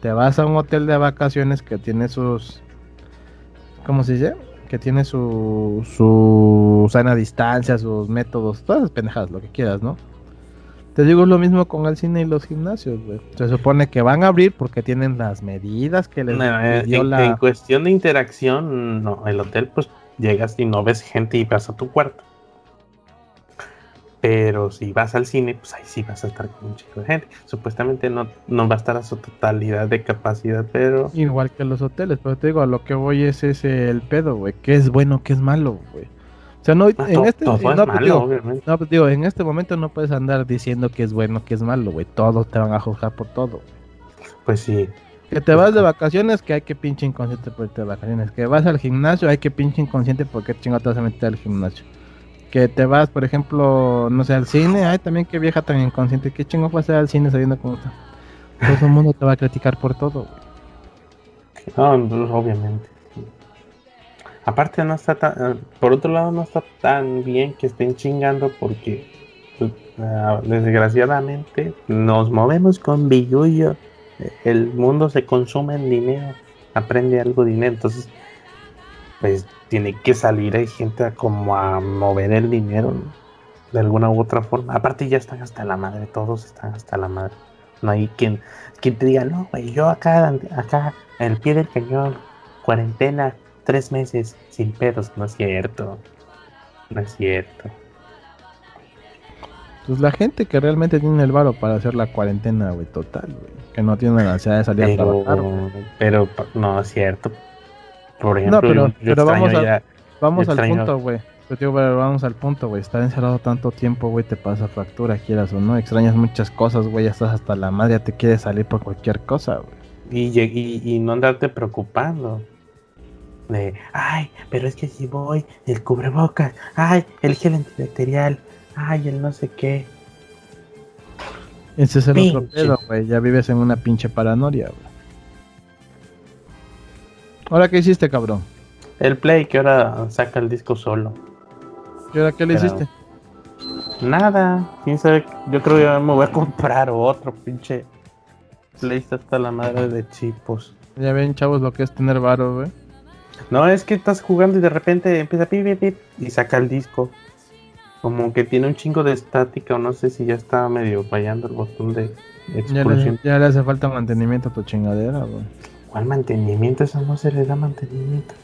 Te vas a un hotel de vacaciones que tiene sus, ¿cómo se dice? Que tiene su, su sana distancia, sus métodos, todas las pendejadas, lo que quieras, ¿no? Te digo es lo mismo con el cine y los gimnasios, güey. Se supone que van a abrir porque tienen las medidas que les No, eh, dio en, la... en cuestión de interacción, no, el hotel pues llegas y no ves gente y vas a tu cuarto. Pero si vas al cine, pues ahí sí vas a estar con un chico de gente. Supuestamente no, no va a estar a su totalidad de capacidad, pero Igual que los hoteles, pero te digo, a lo que voy es ese el pedo, güey. ¿Qué es bueno, qué es malo, güey? O sea, no, ah, en to- este... todo no, es pues, digo, obviamente. No, pues digo, en este momento no puedes andar diciendo que es bueno, que es malo, güey. Todos te van a juzgar por todo. Pues sí, Que te vas de vacaciones, que hay que pinche inconsciente por irte de vacaciones. Que vas al gimnasio, hay que pinche inconsciente porque chingo te vas a meter al gimnasio. Que te vas, por ejemplo, no sé, al cine, ay, también que vieja tan inconsciente. ¿Qué chingo fue hacer al cine sabiendo cómo está? Todo el mundo te va a criticar por todo, no, obviamente. Aparte no está tan, por otro lado no está tan bien que estén chingando porque pues, ah, desgraciadamente nos movemos con billullo. El mundo se consume en dinero, aprende algo dinero, entonces pues tiene que salir hay gente a como a mover el dinero ¿no? de alguna u otra forma. Aparte ya están hasta la madre, todos están hasta la madre. No hay quien, quien te diga, no, güey, yo acá, acá, al pie del cañón, cuarentena, tres meses, sin pedos. No es cierto. No es cierto. Pues la gente que realmente tiene el varo para hacer la cuarentena, güey, total, güey. Que no tiene la necesidad de salir a trabajar, pero no es cierto. Por ejemplo, pero- yo- yo pero vamos a- ya- Vamos al punto, güey. Digo, pero vamos al punto, güey. Estar encerrado tanto tiempo, güey, te pasa factura, quieras o no. Extrañas muchas cosas, güey. Ya estás hasta la madre, ya te quieres salir por cualquier cosa, güey. y, y, y no andarte preocupando. De, ay, pero es que si voy, el cubrebocas, ay, el gel antibacterial, ay, el no sé qué. Ese es el otro Pinche. pedo, güey. Ya vives en una pinche paranoia, güey. ¿Ahora qué hiciste, cabrón? El Play que ahora saca el disco solo. ¿Y ahora qué le Pero- hiciste? Nada, quién sabe. Yo creo que ya me voy a comprar otro pinche. Play está hasta la madre de chipos. Ya ven, chavos, lo que es tener varo, güey. No, es que estás jugando y de repente empieza pip, pip, pip, y saca el disco. Como que tiene un chingo de estática o no sé si ya está medio fallando el botón de Ya le, expulsión. ya le hace falta mantenimiento a tu chingadera, güey. ¿Cuál mantenimiento? Eso no se le da mantenimiento.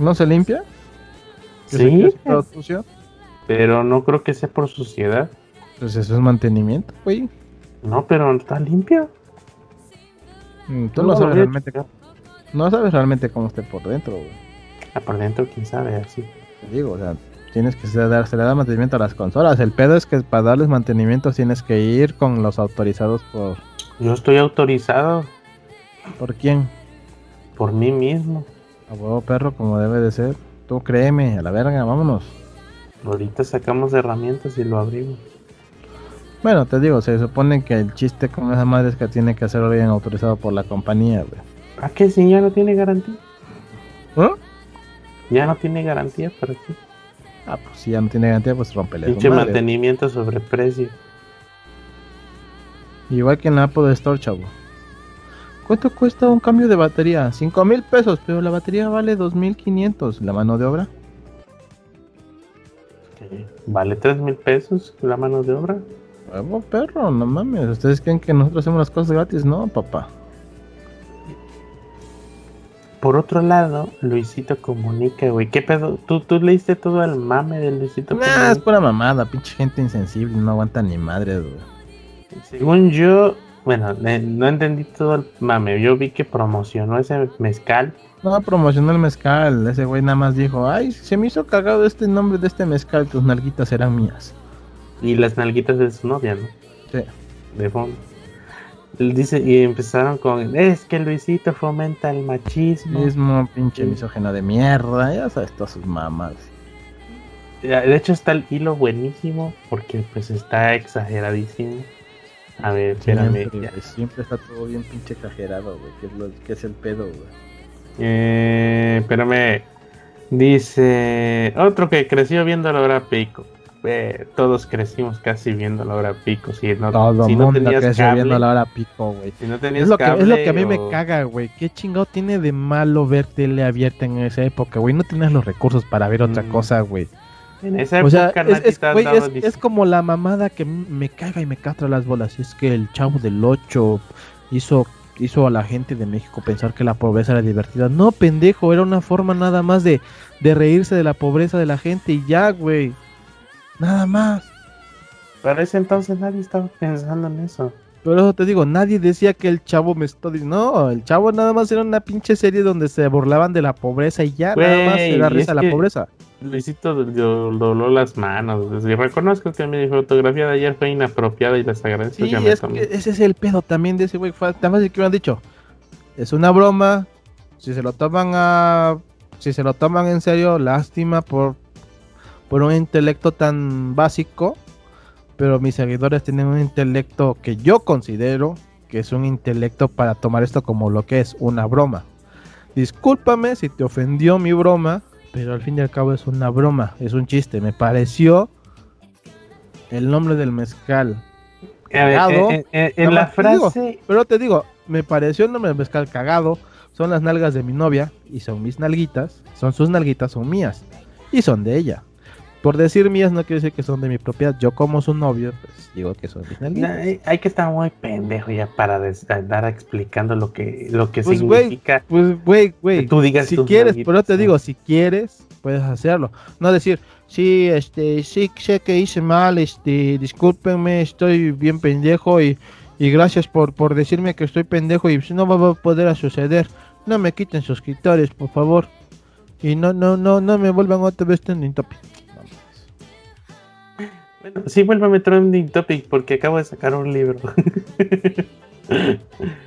¿No se limpia? ¿Que se Sí, todo sucio? pero no creo que sea por suciedad. Pues eso es mantenimiento, güey. No, pero está limpia. Mm, Tú No sabes realmente, checado. no sabes realmente cómo esté por dentro, güey. Ah, por dentro, quién sabe, así. Te digo, o sea, tienes que dar, se le da mantenimiento a las consolas. El pedo es que para darles mantenimiento tienes que ir con los autorizados por... Yo estoy autorizado ¿Por quién? Por mí mismo. A huevo perro, como debe de ser. Tú créeme, a la verga, vámonos. Ahorita sacamos herramientas y lo abrimos. Bueno, te digo, se supone que el chiste con esa madre es que tiene que ser alguien autorizado por la compañía, güey. ¿Ah, que si ya no tiene garantía? ¿Ah? Ya no tiene garantía para ti. Ah, pues si ya no tiene garantía, pues rompele Pinche mantenimiento sobre precio. Igual que en la Apple Store, chavo. ¿Cuánto cuesta un cambio de batería? 5 mil pesos, pero la batería vale 2.500. ¿La mano de obra? Vale 3 mil pesos la mano de obra. Huevo perro, no mames. ¿Ustedes creen que nosotros hacemos las cosas gratis? No, papá. Por otro lado, Luisito Comunica, güey. ¿Qué pedo? ¿Tú, tú leíste todo el mame de Luisito Nah, es Comunica? pura mamada. Pinche gente insensible. No aguanta ni madre, güey. Según yo, bueno, eh, no entendí todo el mame. Yo vi que promocionó ese mezcal. No, promocionó el mezcal. Ese güey nada más dijo, ay, se me hizo cagado este nombre de este mezcal. Tus nalguitas serán mías. Y las nalguitas de su novia, ¿no? Sí. De fondo. Dice, y empezaron con, es que Luisito fomenta el machismo. Mismo pinche misógeno de mierda. Ya sabes, todas sus mamás. De hecho está el hilo buenísimo porque pues está exageradísimo. A ver, espérame. Siempre, ya. güey, siempre está todo bien pinche exagerado, güey. ¿Qué es, lo, qué es el pedo, güey? Eh, espérame. Dice, otro que creció viendo la hora pico. Eh, todos crecimos casi viendo la hora pico. Si no, Todo si el no mundo tenías creció cable, viendo la hora pico, güey. si no tenías Es lo, que, es lo que a mí me caga, güey. ¿Qué chingado tiene de malo ver tele abierta en esa época, güey? No tienes los recursos para ver otra Mm. cosa, güey. En esa O sea, época es, nadie es, güey, es- es como la mamada que me caga y me castra las bolas. Es que el chavo del 8 hizo, hizo a la gente de México pensar que la pobreza era divertida. No, pendejo, era una forma nada más de, de reírse de la pobreza de la gente y ya, güey. Nada más. Para ese entonces nadie estaba pensando en eso. Por eso te digo, nadie decía que el chavo me está diciendo. No, el chavo nada más era una pinche serie donde se burlaban de la pobreza y ya, nada más era risa la pobreza. Luisito do- dobló las manos. Y reconozco que mi fotografía de ayer fue inapropiada y les agradezco Sí, que me es que ese es el pedo también de ese güey. Tan fácil que me han dicho. Es una broma. Si se lo toman a. Si se lo toman en serio, lástima por, por un intelecto tan básico. Pero mis seguidores tienen un intelecto que yo considero que es un intelecto para tomar esto como lo que es una broma. Discúlpame si te ofendió mi broma, pero al fin y al cabo es una broma, es un chiste. Me pareció el nombre del mezcal cagado. eh, eh, en Nada la digo, frase. Pero te digo, me pareció el nombre del mezcal cagado. Son las nalgas de mi novia y son mis nalguitas. Son sus nalguitas, son mías. Y son de ella. Por decir mías no quiere decir que son de mi propiedad. Yo como su novio, pues digo que son nalguitas. Hay, hay que estar muy pendejo ya para andar explicando lo que, lo que Pues, significa. Pues, güey, güey. tú digas Si quieres, pero te digo, si quieres, puedes hacerlo. No decir, sí, este, sí sé que hice mal, este, discúlpenme, estoy bien pendejo y, y gracias por, por decirme que estoy pendejo y si no va a poder suceder. No me quiten suscriptores, por favor. Y no, no, no, no me vuelvan otra vez trending topic. Bueno, sí, vuélveme trending topic porque acabo de sacar un libro. Eso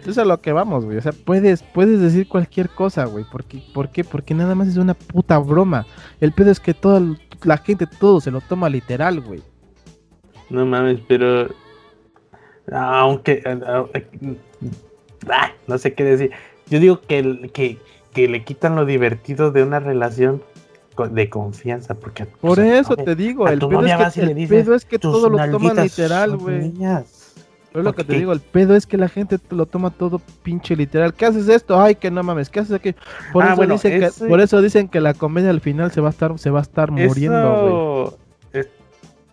es a lo que vamos, güey. O sea, puedes, puedes decir cualquier cosa, güey. ¿Por qué? ¿Por qué? Porque nada más es una puta broma. El pedo es que toda la gente, todo se lo toma literal, güey. no mames, pero. Aunque. ah, no sé qué decir. Yo digo que, que, que le quitan lo divertido de una relación de confianza, porque... Por eso te digo, el, pedo es, que, el pedo es que todo lo toman literal, güey. Es lo que te digo, el pedo es que la gente lo toma todo pinche literal. ¿Qué haces esto? Ay, que no mames, ¿qué haces aquí? Por, ah, eso, dicen que, por eso dicen que la comedia al final se va a estar, se va a estar muriendo, güey.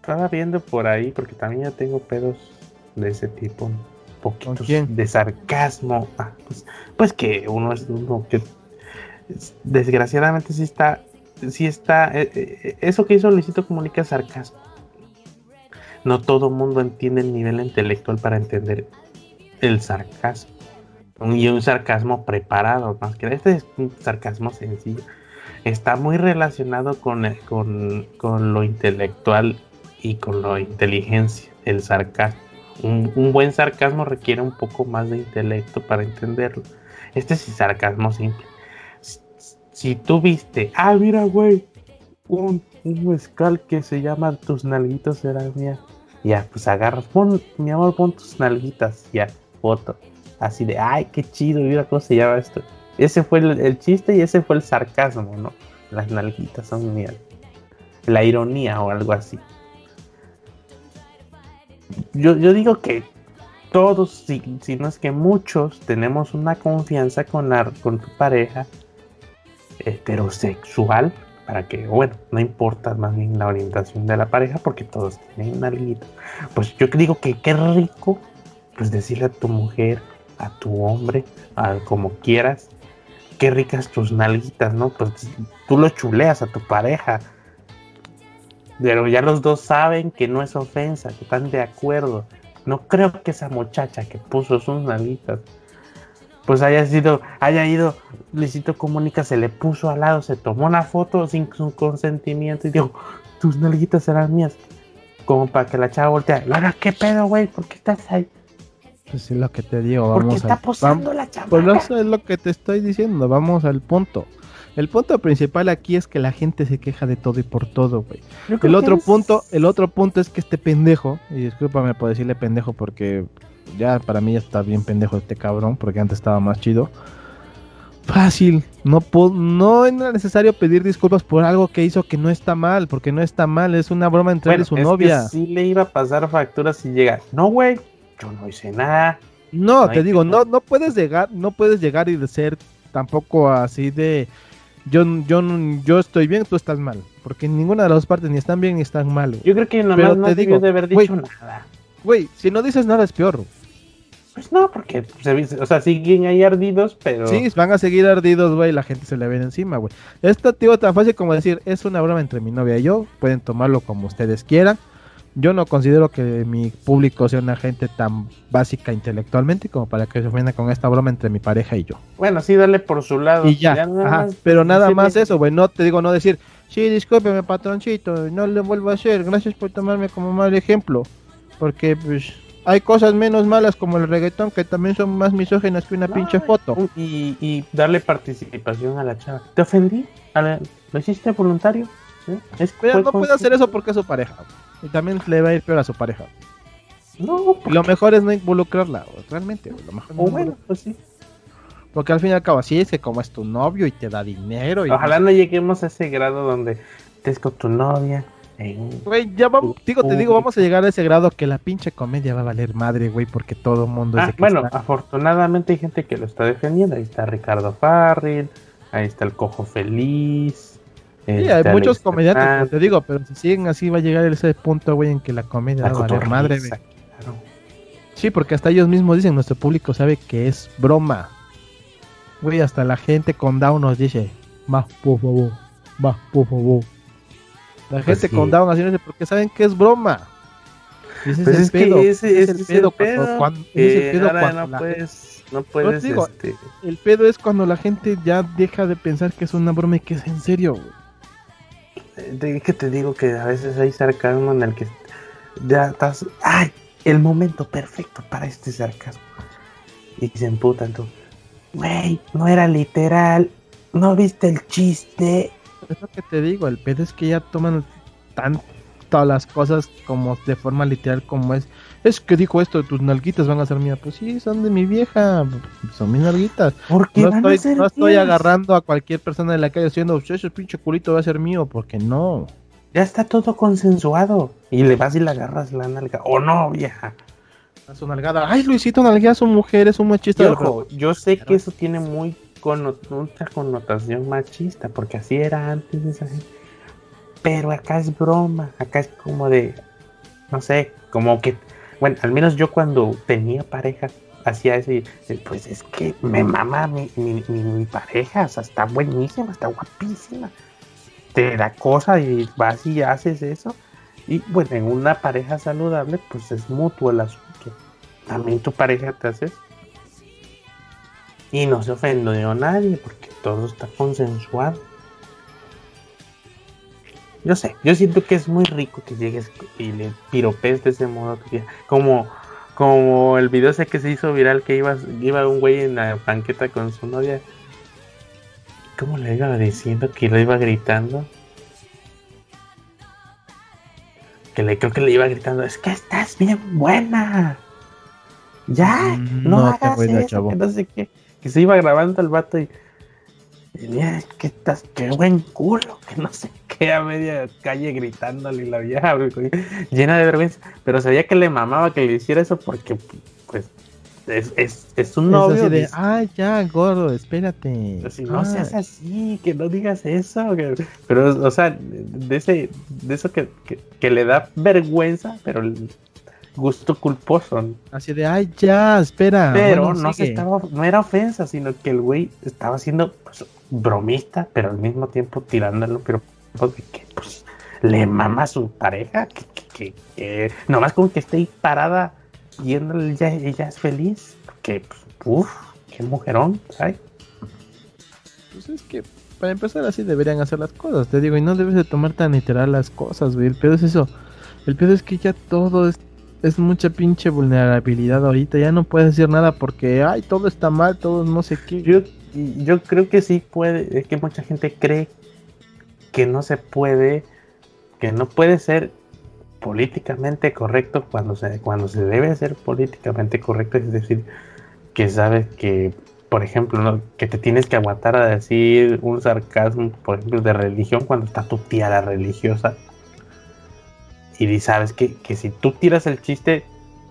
Estaba viendo por ahí, porque también ya tengo pedos de ese tipo. Un poquito de sarcasmo. Ah, pues, pues, que uno es uno que desgraciadamente sí está, sí está, eh, eh, eso que hizo Luisito Comunica sarcasmo no todo mundo entiende el nivel intelectual para entender el sarcasmo. Y un sarcasmo preparado, más que este es un sarcasmo sencillo. Está muy relacionado con, con, lo intelectual y con la inteligencia, el sarcasmo. Un, buen sarcasmo requiere un poco más de intelecto para entenderlo. Este es sarcasmo simple. Si, tú viste, ah, mira, güey, un, un mezcal que se llama Tus nalguitos serán mías. Ya, pues agarras, pon, mi amor, pon tus nalguitas, ya, foto. Así de, ay, qué chido, mira cómo se llama esto. Ese fue el, chiste y ese fue el sarcasmo, ¿no? Las nalguitas son mías. La ironía o algo así. Yo, yo digo que todos, si, si, no es que muchos, tenemos una confianza con, la, con tu pareja heterosexual para que, bueno, no importa más bien la orientación de la pareja porque todos tienen nalguita. Pues yo digo que qué rico, pues decirle a tu mujer, a tu hombre, a como quieras, qué ricas tus nalguitas, ¿no? Pues tú lo chuleas a tu pareja. Pero ya los dos saben que no es ofensa, que están de acuerdo. No creo que esa muchacha que puso sus nalguitas pues haya sido, haya ido, Luisito Comunica se le puso al lado, se tomó una foto sin su consentimiento y dijo, tus nalguitas serán mías. Como para que la chava voltea, Lara, ¿qué pedo, güey? ¿Por qué estás ahí? Pues es lo que te digo, vamos ¿Por qué está posando la chava? Pues eso es lo que te estoy diciendo, vamos al punto. El punto principal aquí es que la gente se queja de todo y por todo, güey. El otro punto, el otro punto es que este pendejo, y discúlpame por decirle pendejo porque ya para mí ya está bien pendejo este cabrón, porque antes estaba más chido. Fácil, no, no es necesario pedir disculpas por algo que hizo que no está mal, porque no está mal, es una broma entre él y su novia. Que sí le iba a pasar factura si llega. No, güey, yo no hice nada. No, te digo, no, no puedes llegar, no puedes llegar y ser tampoco así de yo, yo, yo estoy bien, tú estás mal. Porque ninguna de las dos partes ni están bien ni están mal. Yo creo que nomás no te digo, de haber dicho nada. Güey, si no dices nada es peor. Pues no, porque, o sea, siguen ahí ardidos, pero... Sí, van a seguir ardidos, güey, la gente se le viene encima, güey. Esto, tío, tan fácil como decir, es una broma entre mi novia y yo, pueden tomarlo como ustedes quieran. Yo no considero que mi público sea una gente tan básica intelectualmente como para que se ofenda con esta broma entre mi pareja y yo. Bueno, sí, dale por su lado. Y ya, pero nada más eso, güey, no te digo no decir, sí, discúlpeme, patroncito, no le vuelvo a hacer, gracias por tomarme como mal ejemplo, porque pues hay cosas menos malas como el reggaetón que también son más misógenas que una pinche foto. Y, darle participación a la chava. ¿Te ofendí? ¿Lo hiciste voluntario? no puede hacer eso porque es su pareja. Y también le va a ir peor a su pareja. No, lo mejor es no involucrarla, realmente. Lo mejor o bueno, pues sí. Porque al fin y al cabo, así es que como es tu novio y te da dinero. Y Ojalá no lleguemos a ese grado donde estés con tu novia Güey, ya vamos, digo, te digo, vamos a llegar a ese grado que la pinche comedia va a valer madre, güey, porque todo el mundo ah, Bueno, afortunadamente hay gente que lo está defendiendo. Ahí está Ricardo Farril, ahí está el Cojo Feliz. Sí, hay muchos comediantes, te digo, pero si siguen así va a llegar ese punto, güey, en que la comedia va a valer madre, güey. Sí, porque hasta ellos mismos dicen, nuestro público sabe que es broma. Güey, hasta la gente con Down nos dice, más, por favor, más, por favor. La pues gente con Down haciendo porque saben que es broma. ese pues es, el pedo. Ese, es el pedo, cuando, ese pedo cuando no puedes, no puedes este... el pedo es cuando la gente ya deja de pensar que es una broma y que es en serio. Es que te digo que a veces hay sarcasmo en el que ya estás, ay, el momento perfecto para este sarcasmo. Y se emputan tú, güey, no era literal, no viste el chiste, es lo que te digo, el pedo es que ya toman tan todas las cosas como de forma literal como es. Es que dijo esto, tus nalguitas van a ser mías. Pues sí, son de mi vieja, son mis nalguitas. Porque no estoy, no estoy agarrando a cualquier persona de la calle diciendo, ese pinche culito va a ser mío, porque no. Ya está todo consensuado. Y le vas y le agarras la nalga. O no, vieja. A su nalgada. Ay, Luisito nalguea a su mujer, es un machista. Yo, yo sé que eso tiene muy mucha connotación machista, porque así era antes esa gente. Pero acá es broma, acá es como de, no sé, como que, bueno, al menos yo cuando tenía pareja hacía eso y, pues es que me mama mi, mi, mi, pareja, o sea, está buenísima, está guapísima. Te da cosa y vas y haces eso. Y bueno, en una pareja saludable, pues es mutuo el asunto. También tu pareja te hace y no se ofendió a nadie porque todo está consensuado. Yo sé, yo siento que es muy rico que llegues y le piropes de ese modo. Como, como el video ese que se hizo viral que iba, iba un güey en la banqueta con su novia. ¿Cómo le iba diciendo que lo iba gritando? Que le creo que le iba gritando, es que estás bien buena. Ya, mm, no, hagas eso, no sé qué que se iba grabando el vato y, y que estás, qué buen culo, que no sé qué, a media calle gritándole y la vieja llena de vergüenza, pero sabía que le mamaba que le hiciera eso porque, pues, es, es, es un novio. de, ah, ya, gordo, espérate. Si no seas así, que no digas eso. pero, o sea, de, ese, de eso que, que, que le da vergüenza, pero gusto culposo. Así de, ay, ya, espera. Pero no, se estaba, no era ofensa, sino que el güey estaba siendo pues, bromista, pero al mismo tiempo tirándolo, pero pues, de que pues le mama a su pareja, que, que, que, nomás como que esté ahí parada yéndole, ella, ella es feliz, que, pues, uff, qué mujerón, ¿sabes? Pues es que para empezar así deberían hacer las cosas, te digo, y no debes de tomar tan literal las cosas, güey. El pedo es eso. El pedo es que ya todo es es mucha pinche vulnerabilidad ahorita. Ya no puedes decir nada porque, ay, todo está mal, todo no sé qué. Yo, yo creo que sí puede, es que mucha gente cree que no se puede, que no puede ser políticamente correcto cuando se, cuando se debe ser políticamente correcto. Es decir, que sabes que, por ejemplo, que te tienes que aguantar a decir un sarcasmo, por ejemplo, de religión cuando está tu tía la religiosa y sabes que, que si tú tiras el chiste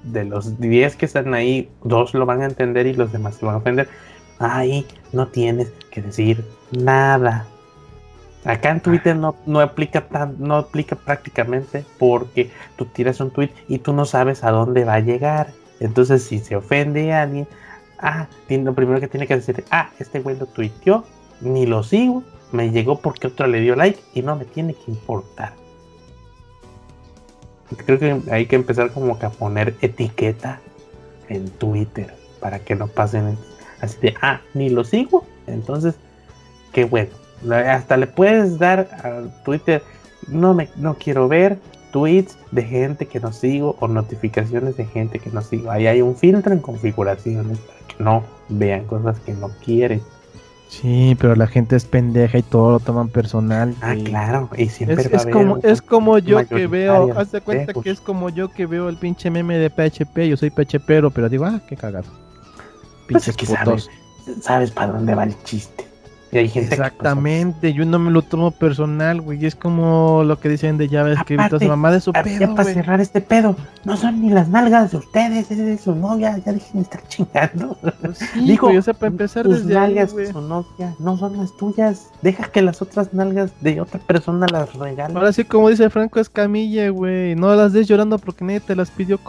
de los 10 que están ahí, dos lo van a entender y los demás se van a ofender. Ahí no tienes que decir nada. Acá en Twitter no, no, aplica tan, no aplica prácticamente porque tú tiras un tweet y tú no sabes a dónde va a llegar. Entonces, si se ofende a alguien, ah, lo primero que tiene que decir, ah, este güey lo tuiteó, ni lo sigo, me llegó porque otro le dio like y no me tiene que importar creo que hay que empezar como que a poner etiqueta en Twitter para que no pasen así de, ah, ni lo sigo. Entonces, qué bueno. Hasta le puedes dar a Twitter, no, me, no quiero ver tweets de gente que no sigo o notificaciones de gente que no sigo. Ahí hay un filtro en configuraciones para que no vean cosas que no quieren. Sí, pero la gente es pendeja y todo lo toman personal. Ah, claro, y siempre es, como es como yo que veo, haz de cuenta que es como yo que veo el pinche meme de PHP, yo soy PHPero, pero digo, ah, qué cagado. Pues Pinches putos. Sabes, sabes para dónde va el chiste. Y hay gente Exactamente, yo no me lo tomo personal, güey. Es como lo que dicen de llaves que su mamá de su pedo. Ya para cerrar este pedo, no son ni las nalgas de ustedes, es de su novia, ya dejen de estar chingando. Pues Dijo, yo sé para empezar tus nalgas de su novia no son las tuyas. Deja que las otras nalgas de otra persona las regalen. Ahora sí, como dice Franco Escamilla, güey. No las des llorando porque nadie te las pidió.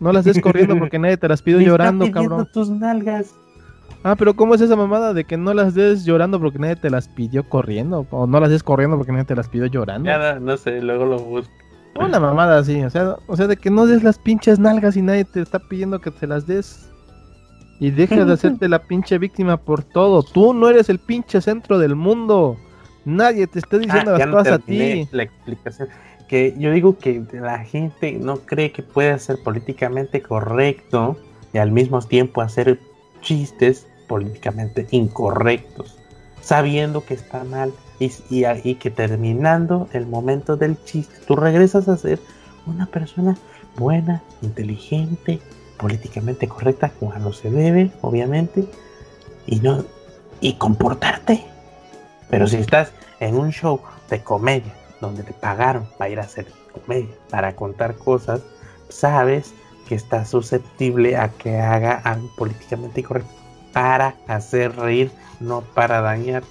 No las des corriendo porque nadie te las pidió llorando, cabrón. tus nalgas. Ah, pero ¿cómo es esa mamada de que no las des llorando porque nadie te las pidió corriendo? O no las des corriendo porque nadie te las pidió llorando. Ya, no, sé, luego lo busco. Una mamada así, o sea, o sea, de que no des las pinches nalgas y nadie te está pidiendo que te las des. Y deja de hacerte la pinche víctima por todo. Tú no eres el pinche centro del mundo. Nadie te está diciendo ah, las cosas a ti. La explicación. Que yo digo que la gente no cree que pueda ser políticamente correcto y al mismo tiempo hacer chistes políticamente incorrectos, sabiendo que está mal, y, que terminando el momento del chiste, tú regresas a ser una persona buena, inteligente, políticamente correcta, como se debe, obviamente, y no y comportarte. Pero si estás en un show de comedia donde te pagaron para ir a hacer comedia, para contar cosas, sabes que estás susceptible a que haga algo políticamente incorrecto para hacer reír, no para dañar.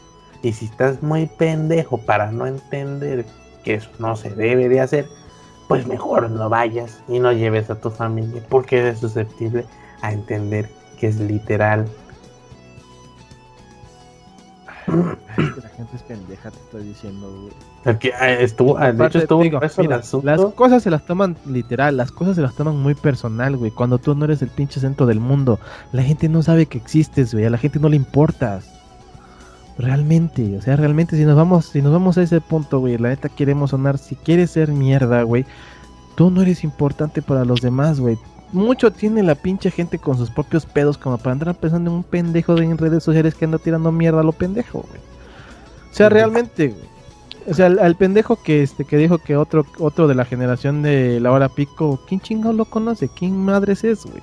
Y si estás muy pendejo para no entender que eso no se debe de hacer, pues mejor no vayas y no lleves a tu familia porque eres susceptible a entender que es literal. La gente es pendeja, te estoy diciendo, güey. Ah, estuvo, ah, de hecho estuvo Las cosas se las toman literal, las cosas se las toman muy personal, güey. Cuando tú no eres el pinche centro del mundo, la gente no sabe que existes, güey. A la gente no le importas. Realmente, o sea, realmente si nos vamos, si nos vamos a ese punto, güey, la neta queremos sonar, si quieres ser mierda, güey, tú no eres importante para los demás, güey. Mucho tiene la pinche gente con sus propios pedos como para andar pensando en un pendejo de en redes sociales que anda tirando mierda a lo pendejo, güey. O sea, realmente, güey. O sea, al, pendejo que este que dijo que otro otro de la generación de la hora pico, ¿quién chingado lo conoce? ¿Quién madres es, güey?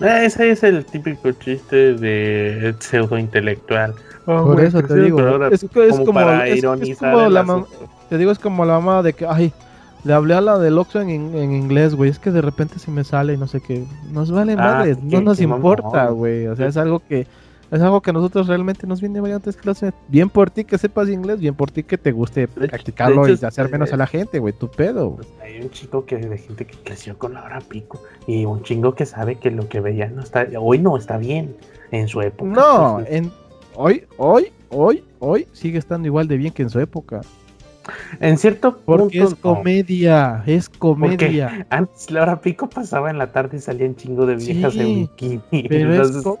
Eh, ese es el típico chiste de pseudo intelectual. Oh, Por eso te digo, es, como, la te digo, es como la mamá de que, ay, le hablé a la del Oxxo en, inglés, güey, es que de repente si me sale y no sé qué, nos vale ah, madre, no nos importa, güey, o sea, es algo que es algo que a nosotros realmente nos viene antes que lo Bien por ti que sepas inglés, bien por ti que te guste practicarlo y hacer menos a la gente, güey, tu pedo. Pues hay un chico que de gente que creció con la hora pico y un chingo que sabe que lo que veía no está, hoy no está bien en su época. No, en hoy, hoy, hoy, hoy sigue estando igual de bien que en su época. En cierto punto. Porque es comedia, es comedia. antes la hora pico pasaba en la tarde y salían chingo de viejas en bikini. Pero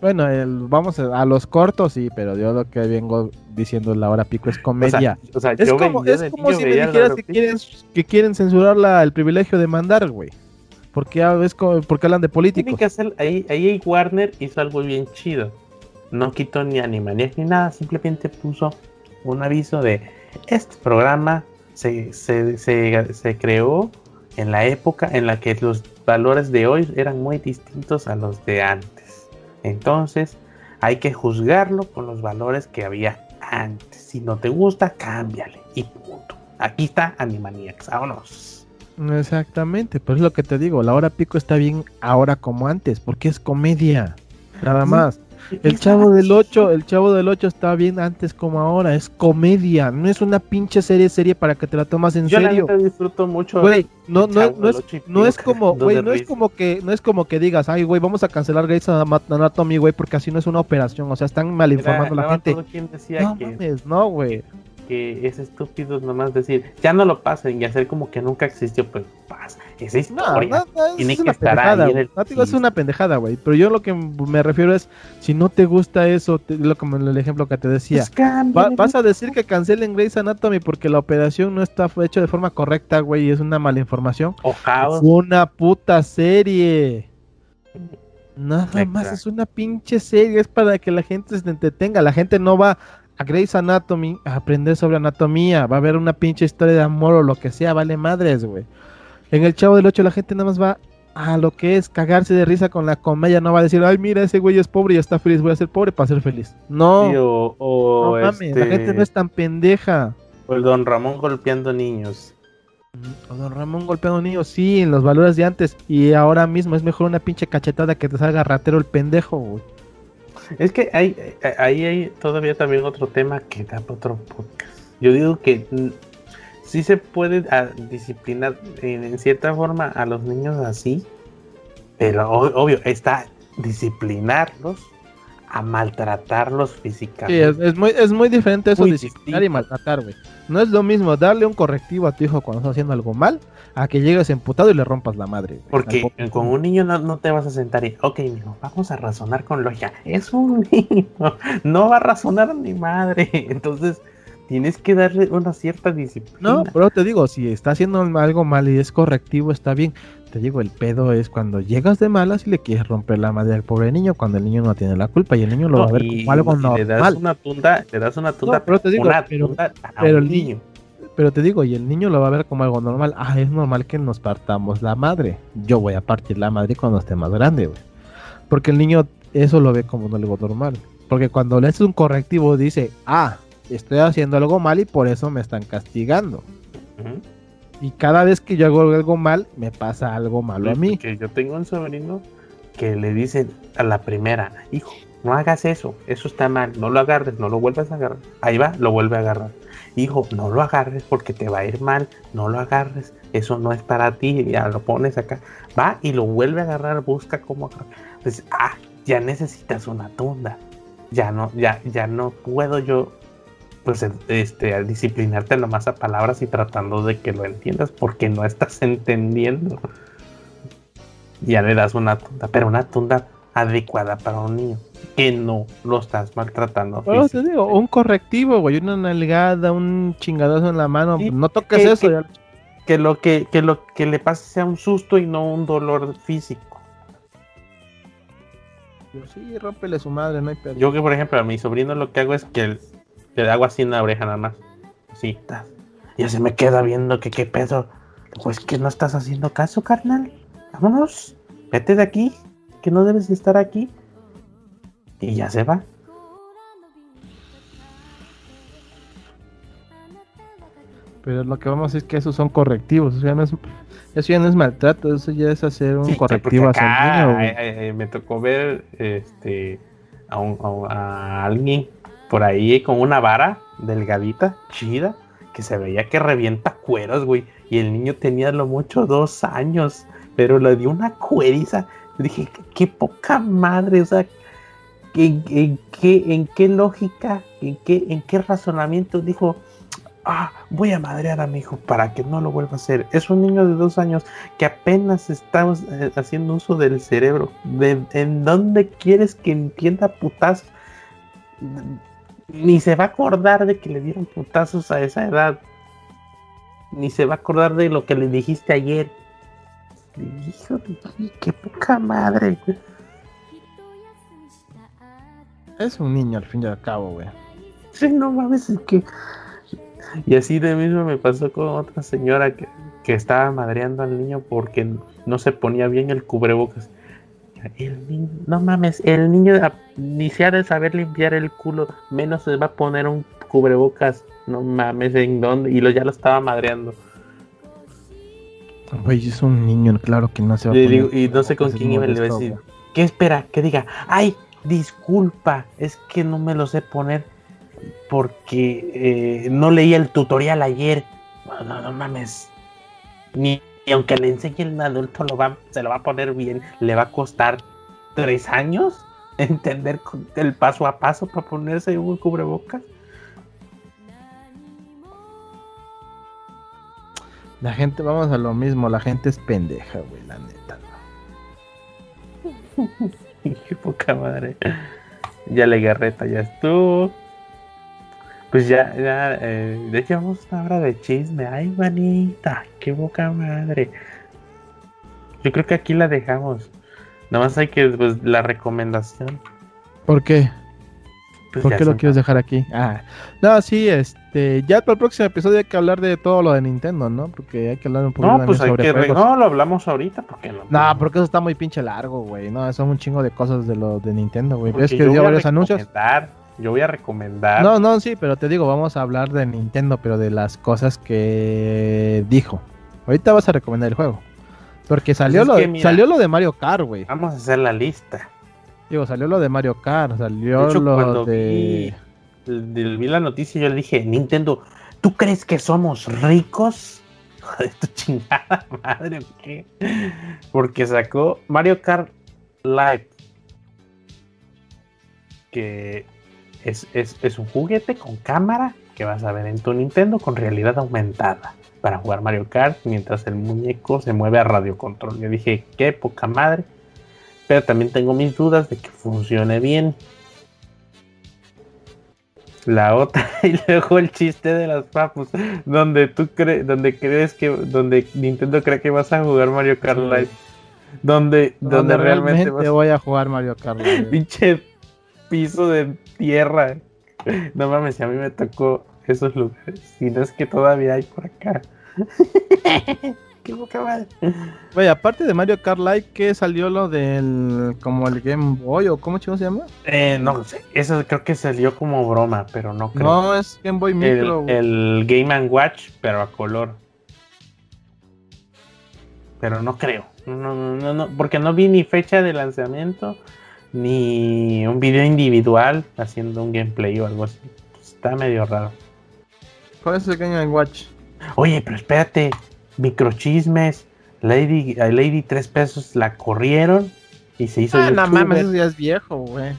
bueno, vamos a, los cortos, sí, pero yo lo que vengo diciendo la hora pico es comedia. es como, si me dijeras que quieren, que quieren censurar la, el privilegio de mandar, güey. Porque, porque hablan de políticos. ahí, ahí Warner hizo algo bien chido no quitó ni Animaniacs ni nada, simplemente puso un aviso de este programa se, se, creó en la época en la que los valores de hoy eran muy distintos a los de antes. Entonces hay que juzgarlo con los valores que había antes. Si no te gusta, cámbiale y punto. Aquí está Animaniacs, vámonos. Exactamente, pues es lo que te digo, la hora pico está bien ahora como antes, porque es comedia, nada más. El chavo del 8, el chavo del 8 está bien antes como ahora, es comedia, no es una pinche serie serie para que te la tomas en serio. Yo disfruto mucho. Güey, no, no, no, es, no es como, güey, no es como que, no es como que digas, ay, güey, vamos a cancelar Grey's Anatomy, güey, porque así no es una operación, o sea, están mal informando a la gente. no mames, no, güey que es estúpido nomás decir, ya no lo pasen y hacer como que nunca existió, pues pasa. Esa historia tiene que estar ahí en el no, es una pendejada, güey. Pero yo lo que me refiero es, si no te gusta eso, lo como el ejemplo que te decía, pues vas a decir que cancelen Grey's Anatomy porque la operación no está hecha de forma correcta, güey, y es una mala información. Ojalá. Es una puta serie. Nada más es una pinche serie, es para que la gente se entretenga. La gente no va a Grey's Anatomy a aprender sobre anatomía. Va a haber una pinche historia de amor o lo que sea, vale madres, güey. En el Chavo del 8 la gente nada más va a lo que es cagarse de risa con la comedia. No va a decir, ay, mira, ese güey es pobre y está feliz. Voy a ser pobre para ser feliz. No. o, no mames, la gente no es tan pendeja. O el Don Ramón golpeando niños. O Don Ramón golpeando niños, sí, en los valores de antes. Y ahora mismo es mejor una pinche cachetada que te salga ratero el pendejo, güey. Es que hay, ahí hay todavía también otro tema que da para otro podcast. Yo digo que mm, sí se puede ah, disciplinar en, cierta forma a los niños así, pero obvio, está disciplinarlos a maltratarlos físicamente. Sí, es, muy, es muy diferente eso, disciplinar y maltratar, güey. No es lo mismo darle un correctivo a tu hijo cuando está haciendo algo mal, a que llegues emputado y le rompas la madre. Porque con un niño no, te vas a sentar y, ok, vamos a razonar con lógica. Es un niño, no va a razonar ni madre. Entonces, tienes que darle una cierta disciplina. No, pero te digo, si está haciendo algo mal y es correctivo, está bien te digo, el pedo es cuando llegas de malas y le quieres romper la madre al pobre niño cuando el niño no tiene la culpa y el niño lo va a ver como algo normal. Le das una tunda, le das una tunda, pero te digo, pero, el niño. Pero te digo, y el niño lo va a ver como algo normal. Ah, es normal que nos partamos la madre. Yo voy a partir la madre cuando esté más grande, güey. Porque el niño eso lo ve como algo normal. Porque cuando le haces un correctivo dice, ah, estoy haciendo algo mal y por eso me están castigando. Y cada vez que yo hago algo mal, me pasa algo malo a mí. Que yo tengo un sobrino que le dice a la primera, hijo, no hagas eso, eso está mal, no lo agarres, no lo vuelvas a agarrar. Ahí va, lo vuelve a agarrar. Hijo, no lo agarres porque te va a ir mal, no lo agarres, eso no es para ti, ya lo pones acá. Va y lo vuelve a agarrar, busca cómo agarrar. Entonces, ah, ya necesitas una tunda. Ya no, ya, ya no puedo yo pues este, disciplinarte nomás a palabras y tratando de que lo entiendas porque no estás entendiendo. Ya le das una tunda, pero una tunda adecuada para un niño que no lo estás maltratando. te digo, un correctivo, güey, una nalgada, un chingadazo en la mano, no toques eso. Que, lo que, que lo que le pase sea un susto y no un dolor físico. Yo sí, rómpele su madre, no hay pedo. Yo que por ejemplo a mi sobrino lo que hago es que le hago así en la oreja nada más. Así. Ya se me queda viendo que qué pedo. Pues que no estás haciendo caso, carnal. Vámonos. Vete de aquí. Que no debes estar aquí. Y ya se va. Pero lo que vamos a decir es que esos son correctivos. Eso ya no es, eso ya no es maltrato. Eso ya es hacer un correctivo hacia el niño. Eh, eh, me tocó ver este, a, a alguien por ahí con una vara delgadita, chida, que se veía que revienta cueros, güey. Y el niño tenía lo mucho dos años, pero le dio una cueriza. Dije, qué poca madre, o sea, ¿en, qué, en qué lógica, en qué, en qué razonamiento dijo, ah, voy a madrear a mi hijo para que no lo vuelva a hacer. Es un niño de dos años que apenas está eh, haciendo uso del cerebro. ¿En dónde quieres que entienda putas? Ni se va a acordar de que le dieron putazos a esa edad. Ni se va a acordar de lo que le dijiste ayer. Hijo de qué poca madre. Es un niño al fin y al cabo, güey. Sí, no mames, es que. Y así de mismo me pasó con otra señora que, que estaba madreando al niño porque no se ponía bien el cubrebocas. El niño, no mames, el niño ni se ha de saber limpiar el culo, menos se va a poner un cubrebocas. No mames, ¿en dónde? Y lo, ya lo estaba madreando. Güey, es un niño, claro que no se va a poner. y no sé con quién iba a decir. ¿Qué espera? Que diga, ay, disculpa, es que no me lo sé poner porque eh, no leí el tutorial ayer. No, no, no mames. Ni y aunque le enseñe el adulto, lo va, se lo va a poner bien, le va a costar tres años entender el paso a paso para ponerse un cubrebocas. La gente, vamos a lo mismo, la gente es pendeja, güey, la neta. Qué poca madre. Ya le garreta, ya estuvo. Pues ya, ya, eh, de hecho vamos a una hora de chisme. Ay, manita, qué boca madre. Yo creo que aquí la dejamos. Nada más hay que, pues, la recomendación. ¿Por qué? Pues ¿Por qué lo quieres dejar aquí? Ah, no, sí, este, ya para el próximo episodio hay que hablar de todo lo de Nintendo, ¿no? Porque hay que hablar un poco no, pues hay que No, lo hablamos ahorita, porque no. No, porque eso está muy pinche largo, güey. No, son un chingo de cosas de lo de Nintendo, güey. Es que dio varios anuncios. Yo voy a recomendar. No, no, sí, pero te digo, vamos a hablar de Nintendo, pero de las cosas que dijo. Ahorita vas a recomendar el juego. Porque pues salió, lo, salió lo de Mario Kart, güey. Vamos a hacer la lista. Digo, salió lo de Mario Kart, salió lo de... Vi, vi la noticia y yo le dije, Nintendo, ¿tú crees que somos ricos? Joder, tu chingada madre, ¿qué? Porque sacó Mario Kart Live. Que es, un juguete con cámara que vas a ver en tu Nintendo con realidad aumentada para jugar Mario Kart mientras el muñeco se mueve a radio control. Yo dije, qué poca madre. Pero también tengo mis dudas de que funcione bien. La otra, y luego el chiste de las papus, donde tú crees, donde crees que, donde Nintendo cree que vas a jugar Mario Kart Live. Donde, donde, realmente, voy a jugar Mario Kart Live. Pinche piso de tierra. No mames, a mí me tocó esos lugares. Si no es que todavía hay por acá. Qué boca mal. Oye, aparte de Mario Kart Live, ¿qué salió lo del. como el Game Boy o cómo chico se llama? Eh, no sé. Eso creo que salió como broma, pero no creo. No, es Game Boy Micro. El, el Game Watch, pero a color. Pero no creo. No, no, no, porque no vi ni fecha de lanzamiento, ni un video individual haciendo un gameplay o algo así. Está medio raro. ¿Cuál es el Game Watch? Oye, pero espérate, microchismes. Lady, a Lady 3 pesos la corrieron y se hizo. Ah, no mames, eso ya es viejo, güey.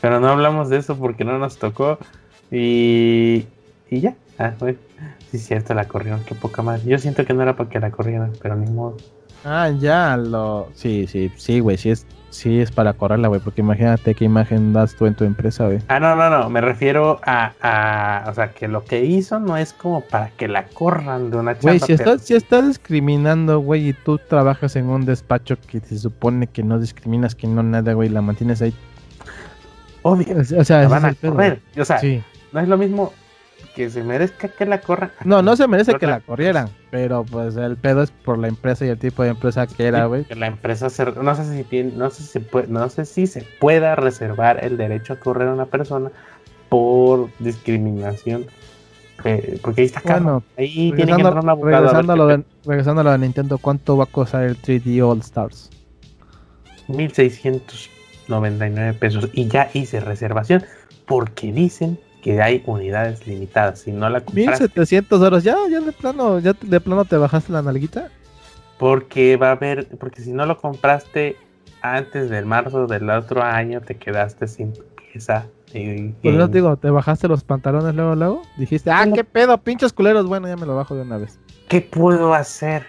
Pero no hablamos de eso porque no nos tocó. Y, y ya. Ah, güey. Sí, cierto, la corrieron, qué poca más. Yo siento que no era para que la corrieran, pero ni modo. Ah, ya, lo. Sí, sí, sí, güey, sí es Sí, es para correrla, güey, porque imagínate qué imagen das tú en tu empresa, güey. Ah, no, no, no, me refiero a, a, o sea, que lo que hizo no es como para que la corran de una chamba. Güey, si, estás, si estás discriminando, güey, y tú trabajas en un despacho que se supone que no discriminas, que no nada, güey, la mantienes ahí. Obvio, o sea, la van a correr. O sea, no es lo mismo que se merezca que la corran. No, no se merece que la corrieran, pero pues el pedo es por la empresa y el tipo de empresa que era, güey. la empresa no sé si tiene, no sé si puede, no sé si se pueda reservar el derecho a correr a una persona por discriminación. Eh, porque ahí está bueno, ahí tiene que entrar una regresando, a lo de, regresando a lo de Nintendo, ¿cuánto va a costar el 3D All Stars? 1699 pesos y ya hice reservación porque dicen que hay unidades limitadas. Si no la compraste. 1700 euros, ya, ya de plano, ya de plano te bajaste la nalguita. Porque va a haber, porque si no lo compraste antes del marzo del otro año, te quedaste sin pieza. Y, pues yo digo, te bajaste los pantalones luego, luego. Dijiste, ah, qué pedo, pinches culeros. Bueno, ya me lo bajo de una vez. ¿Qué puedo hacer?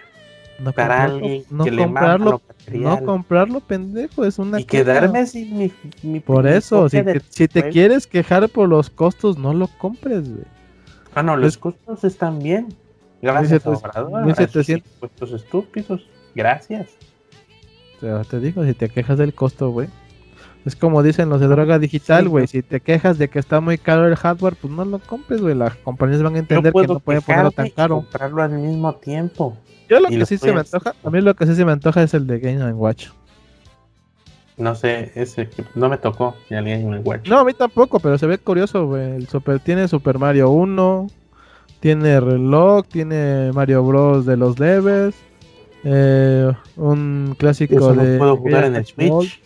No para alguien no que comprarlo, le No comprarlo, pendejo, es una Y quedarme sin mi, Por eso, si te, si te, quieres quejar por los costos, no lo compres, güey. Ah, no, los costos están bien. Gracias, Obrador. 1700 puestos estúpidos. Gracias. te digo, si te quejas del costo, güey. Es como dicen los de droga digital, güey. Si te quejas de que está muy caro el hardware, pues no lo compres, güey. Las compañías van a entender que no pueden ponerlo tan caro. comprarlo al mismo tiempo. Yo lo que sí se me antoja, a mí lo que sí se me antoja es el de Game Watch. No sé, ese no me tocó el Game Watch. No, a mí tampoco, pero se ve curioso, güey. El Super tiene Super Mario 1, tiene reloj, tiene Mario Bros de los levels, eh, un clásico de. puedo jugar en el Switch.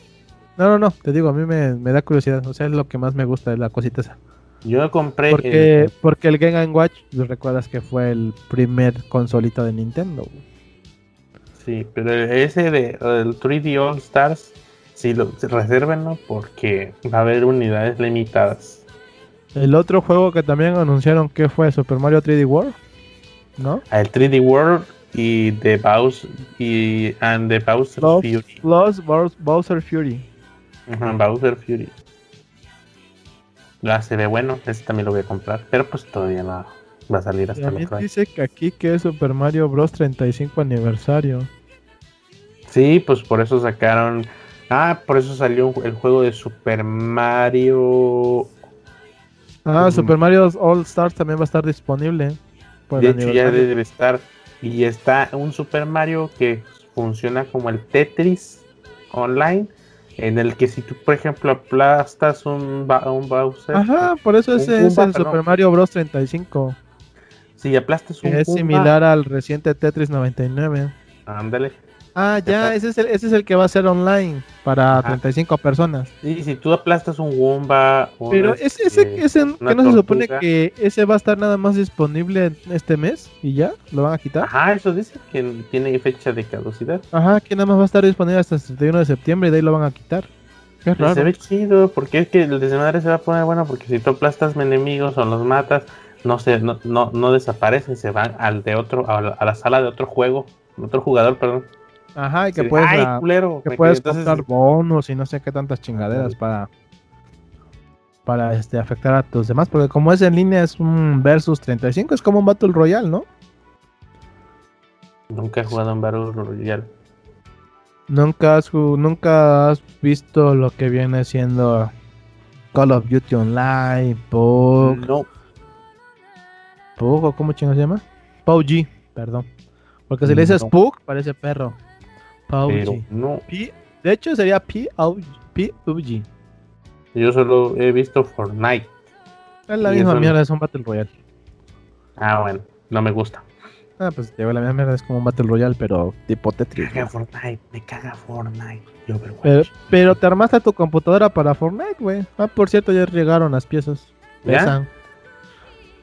No, no, no, te digo, a mí me, me, da curiosidad, o sea, es lo que más me gusta de la cosita esa. Yo compré. Porque el, porque el Game Watch, recuerdas que fue el primer consolito de Nintendo. Sí, pero ese de el 3D All Stars, sí, lo resérvenlo porque va a haber unidades limitadas. El otro juego que también anunciaron que fue Super Mario 3D World, ¿no? Ah, el 3D World y The Bowser y and the Bowser Fury. Los Bowser Fury. Bowser Fury. Se ve bueno, ese también lo voy a comprar, pero pues todavía no va a salir hasta el otro dice que aquí que es Super Mario Bros 35 aniversario. Sí, pues por eso sacaron. Ah, por eso salió el juego de Super Mario. Ah, Super Mario All Stars también va a estar disponible. De hecho, ya debe estar. Y está un Super Mario que funciona como el Tetris online en el que si tú, por ejemplo, aplastas un, un Bowser. Ajá, por eso es, el Super Mario Bros. 35. Si aplastas un. Es similar al reciente Tetris 99. Ándale. Ah, ya, ese es, el, ese es el que va a ser online para 35 personas. Sí, si tú aplastas un Womba. Pero ese, ese, ese que no se supone que ese va a estar nada más disponible este mes y ya, lo van a quitar. Ajá, eso dice que tiene fecha de caducidad. Ajá, que nada más va a estar disponible hasta el 31 de septiembre y de ahí lo van a quitar. Qué raro. Se ve chido, porque es que el desmadre se va a poner bueno, porque si tú aplastas enemigos o los matas, no se, no, no, no desaparecen, se van al de otro, a la, a la sala de otro juego, otro jugador, perdón. Ajá, y que puedes, que puedes comprar bonos y no sé qué tantas chingaderas para... para este, afectar a tus demás, porque como es en línea es un versus 35, es como un Battle Royale, ¿no? Nunca he jugado en Battle Royale. Nunca has, nunca has visto lo que viene siendo Call of Duty Online, PUBG, No, PUBG, ¿o ¿cómo chingo se llama? PUBG, perdón. Porque si le dices. PUBG, parece perro. Pero no. P- de hecho sería PUBG. Yo solo he visto Fortnite. Es la misma no- mierda, es un Battle Royale. Ah, bueno, no me gusta. Ah, pues lleva la misma mierda, es como un Battle Royale, pero tipo Me Tetris. caga Fortnite, me caga Fortnite. Pero, pero te armaste tu computadora para Fortnite, güey. Ah, por cierto, ya llegaron las piezas. ¿Ya? Pesan.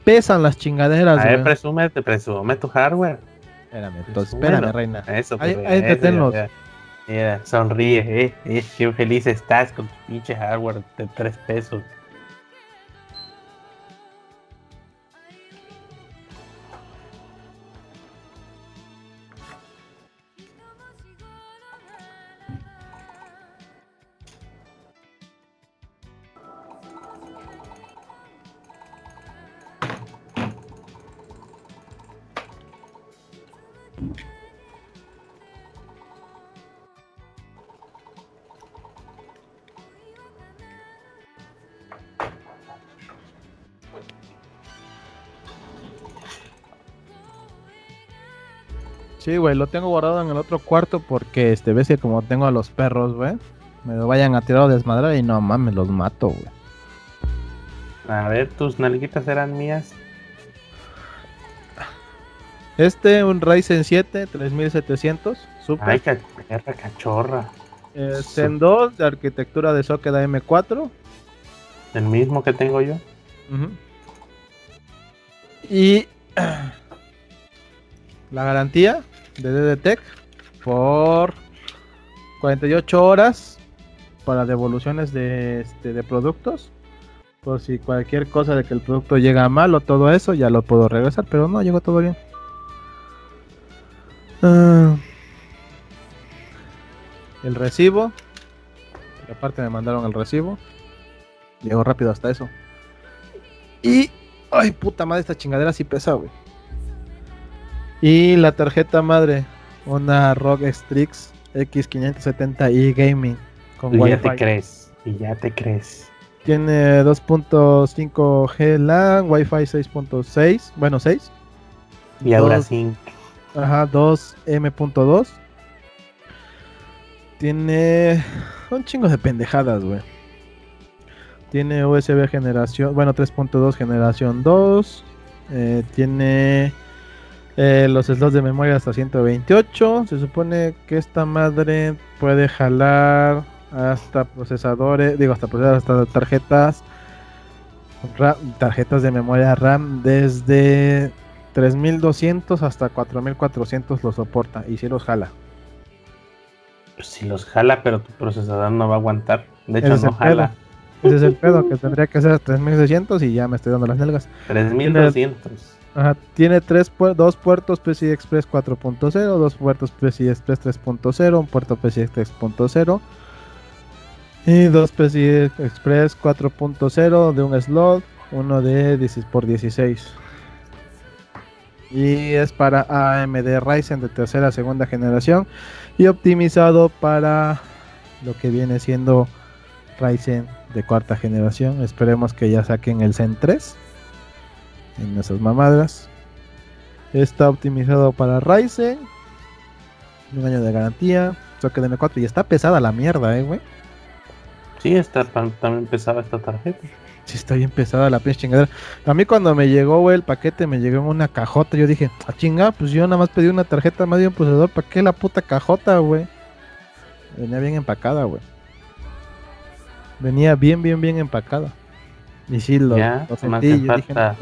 Pesan las chingaderas, A ver, güey. presume, te presume tu hardware. Espérame, entonces, Presúmelo. espérame, reina. Eso, pues, ahí eso, te tenlos. ya, ya. Mira, sonríe, eh, eh, qué feliz estás con tu pinche hardware de 3 pesos. Sí, güey, lo tengo guardado en el otro cuarto porque, este, ves que como tengo a los perros, güey, me lo vayan a tirar o desmadrar y no mames, los mato, güey. A ver, tus nalguitas eran mías. Este, un Ryzen 7 3700, super. Ay, ca- perra cachorra. Eh, Zen 2 de arquitectura de socket AM4. El mismo que tengo yo. Y la garantía de DDTech por 48 horas para devoluciones de, este, de productos. Por si cualquier cosa de que el producto llega mal o todo eso, ya lo puedo regresar. Pero no, llegó todo bien. Ah, el recibo. Aparte me mandaron el recibo. Llegó rápido hasta eso. Y. Ay, puta madre, esta chingadera sí pesa, güey. Y la tarjeta madre. Una ROG Strix X570i Gaming. Con Y ya te crees. Y ya te crees. Tiene 2.5G LAN, Wi-Fi 6.6. Bueno, 6. Y ahora Dos- sí. Ajá, 2M.2. Tiene un chingo de pendejadas, güey. Tiene USB generación, bueno, 3.2 generación 2. Eh, tiene eh, los slots de memoria hasta 128. Se supone que esta madre puede jalar hasta procesadores, digo, hasta procesadores, hasta tarjetas, tarjetas de memoria RAM desde 3200 hasta 4400 lo soporta y si los jala. Pues si los jala, pero tu procesador no va a aguantar. De hecho, Ese no jala. Ese es el pedo que tendría que ser 3600 y ya me estoy dando las nalgas. 3200. Tiene tres dos puertos PCI Express 4.0, dos puertos PCI Express 3.0, un puerto PCI 3.0 y dos PCI Express 4.0 de un slot, uno de 16 por 16. Y es para AMD Ryzen de tercera segunda generación y optimizado para lo que viene siendo Ryzen de cuarta generación. Esperemos que ya saquen el Zen 3 en esas mamadas. Está optimizado para Ryzen. Un año de garantía. Socket M4 y está pesada la mierda, eh, güey. Sí, está, también pesaba esta tarjeta. Sí, está bien pesada la pinche chingadera. A mí cuando me llegó, güey, el paquete me llegó en una cajota. Yo dije, ah, chinga, pues yo nada más pedí una tarjeta más de un procesador. ¿Para qué la puta cajota, güey? Venía bien empacada, güey. Venía bien, bien, bien empacada. Y sí, lo, Ya, lo sentí. Yo dije, no,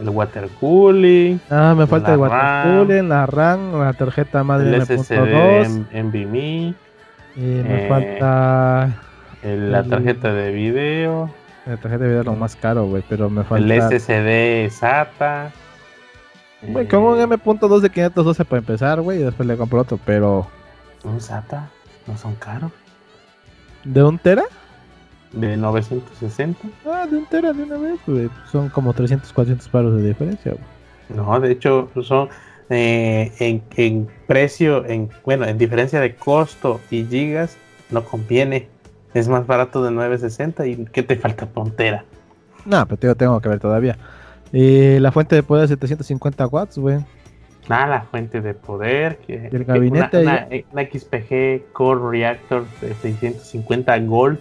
El water cooling, Ah, me falta el RAM, watercooling, la RAM, la tarjeta madre el M.2 SSD NVMe, y me eh, falta el- la el- tarjeta de video, la tarjeta de video lo más caro, güey, pero me el falta SSD SATA. Güey, eh, con un M.2 de 512 para empezar, güey, y después le compro otro, pero ¿Un SATA? ¿No son caros? ¿de un tera? De 960. Ah, de un tera de una vez, güey. Son como 300, 400 paros de diferencia, güey. No, de hecho, son eh, en, en precio, en bueno, en diferencia de costo y gigas, no conviene. Es más barato de 960 y ¿qué te falta pontera? No, pero tengo, tengo que ver todavía. Y la fuente de poder 750 watts, güey. Nada, la fuente de poder. Que, el gabinete Una, una- una XPG Core Reactor de 650 Gold,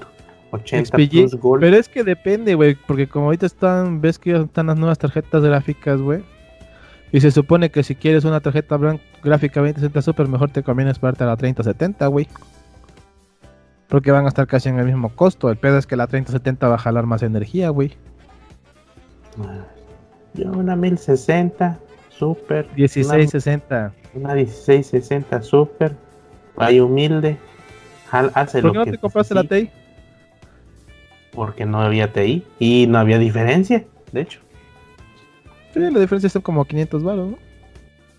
80 XPG, plus Gold. Pero es que depende, güey, porque como ahorita están, ves que están las nuevas tarjetas gráficas, güey. Y se supone que si quieres una tarjeta gráfica 2060 Super, mejor te conviene esperarte a la 3070, güey. Porque van a estar casi en el mismo costo. El pedo es que la 3070 va a jalar más energía, güey. Ah, Yo una 1060 Super. una- 1660. Una 1660 Super. Ahí humilde. Hace ¿Por lo qué no que te compraste la TI? Porque no había TI y no había diferencia, de hecho, Sí, la diferencia son como 500 baros, ¿no?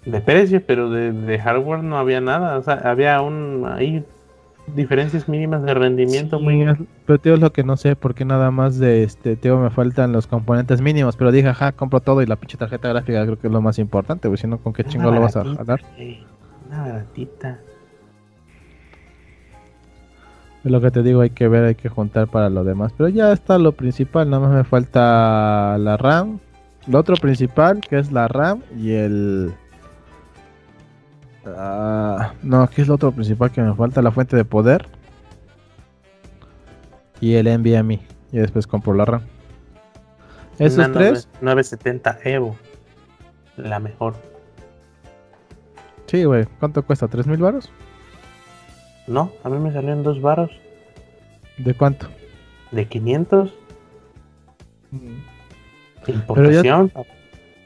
de precio, pero de, de hardware no había nada. O sea, había un ahí diferencias mínimas de rendimiento Sí, muy pero tío, es lo que no sé, porque nada más de este, tío, me faltan los componentes mínimos, pero dije, ajá, compro todo y la pinche tarjeta gráfica creo que es lo más importante, güey, si no, ¿con qué Una chingo lo vas a jalar? Una baratita. Es lo que te digo, hay que ver, hay que juntar para lo demás, pero ya está lo principal, nada más me falta la RAM, lo otro principal, que es la RAM y el... Ah, no, ¿qué es lo otro principal que me falta? La fuente de poder y el NVMe, y después compro la RAM. Esos Una tres... 9- 970 Evo. La mejor. Sí, güey. ¿Cuánto cuesta? ¿Tres mil baros? No, a mí me salieron dos varos ¿De cuánto? de 500. Pero Importación.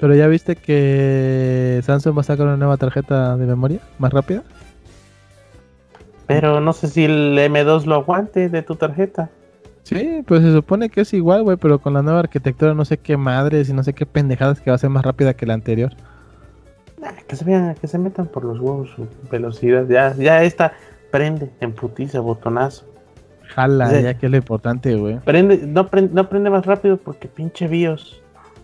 Pero ya viste que Samsung va a sacar una nueva tarjeta de memoria más rápida. Pero no sé si el M2 lo aguante de tu tarjeta. Sí, pues se supone que es igual, güey, pero con la nueva arquitectura no sé qué madres y no sé qué pendejadas que va a ser más rápida que la anterior. Nah, que se vean, que se metan por los huevos su velocidad. Ya, ya esta prende en putiza, botonazo. Jala, Sí. ya que es lo importante, güey. Prende, no, prende, no prende más rápido porque pinche BIOS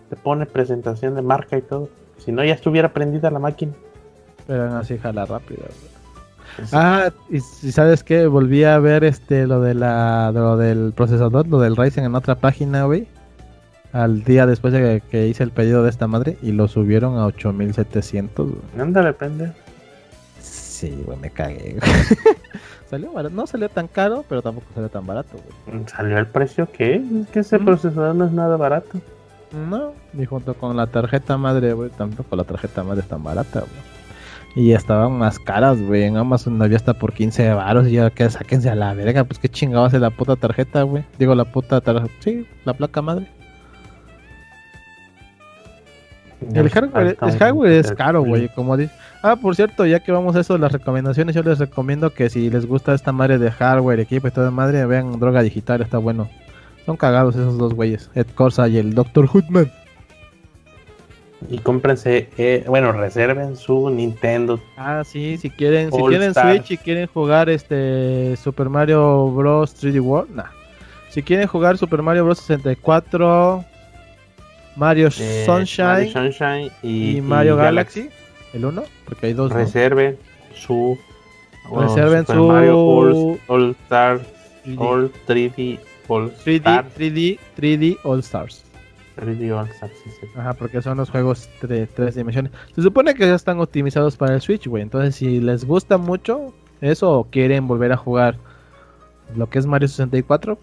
te pone presentación de marca y todo. Si no, ya estuviera prendida la máquina. Pero aún así jala rápido, güey. Ah, y sabes qué, volví a ver este lo de la de lo del procesador, lo del Ryzen en otra página, güey. Al día después de que, que hice el pedido de esta madre y lo subieron a 8700, güey. Ándale, pende. Sí, güey, me cagué. salió barato, no salió tan caro, pero tampoco salió tan barato, güey. ¿Salió el precio que es? Que ese Mm. procesador no es nada barato. No, y junto con la tarjeta madre, güey, tampoco la tarjeta madre es tan barata, güey. Y estaban más caras, güey. En Amazon había hasta por 15 baros. Y ya que sáquense a la verga. Pues qué chingado hace la puta tarjeta, güey. Digo, la puta tarjeta. Sí, la placa madre. El hardware, el hardware es caro, güey. Como dice. Ah, por cierto, ya que vamos a eso de las recomendaciones, yo les recomiendo que si les gusta esta madre de hardware, equipo y toda madre, vean Droga Digital, está bueno. Son cagados esos dos güeyes, Ed Corsa y el Dr. Hoodman. Y cómprense, eh, bueno, reserven su Nintendo. Ah, sí, si quieren, si tienen Stars. Switch y quieren jugar este Super Mario Bros 3D World, nah. Si quieren jugar Super Mario Bros 64, Mario eh, Sunshine Mario Sunshine y, y, Mario y Galaxy, el uno, porque hay dos. ¿no? Reserven su Reserven Super su- Mario All, All Stars 3D, All 3D All 3D, Stars 3D, 3D All Stars. 3D All Stars sí, sí. Ajá, porque son los juegos de tres dimensiones. Se supone que ya están optimizados para el Switch, güey. Entonces, si les gusta mucho eso o quieren volver a jugar lo que es Mario 64,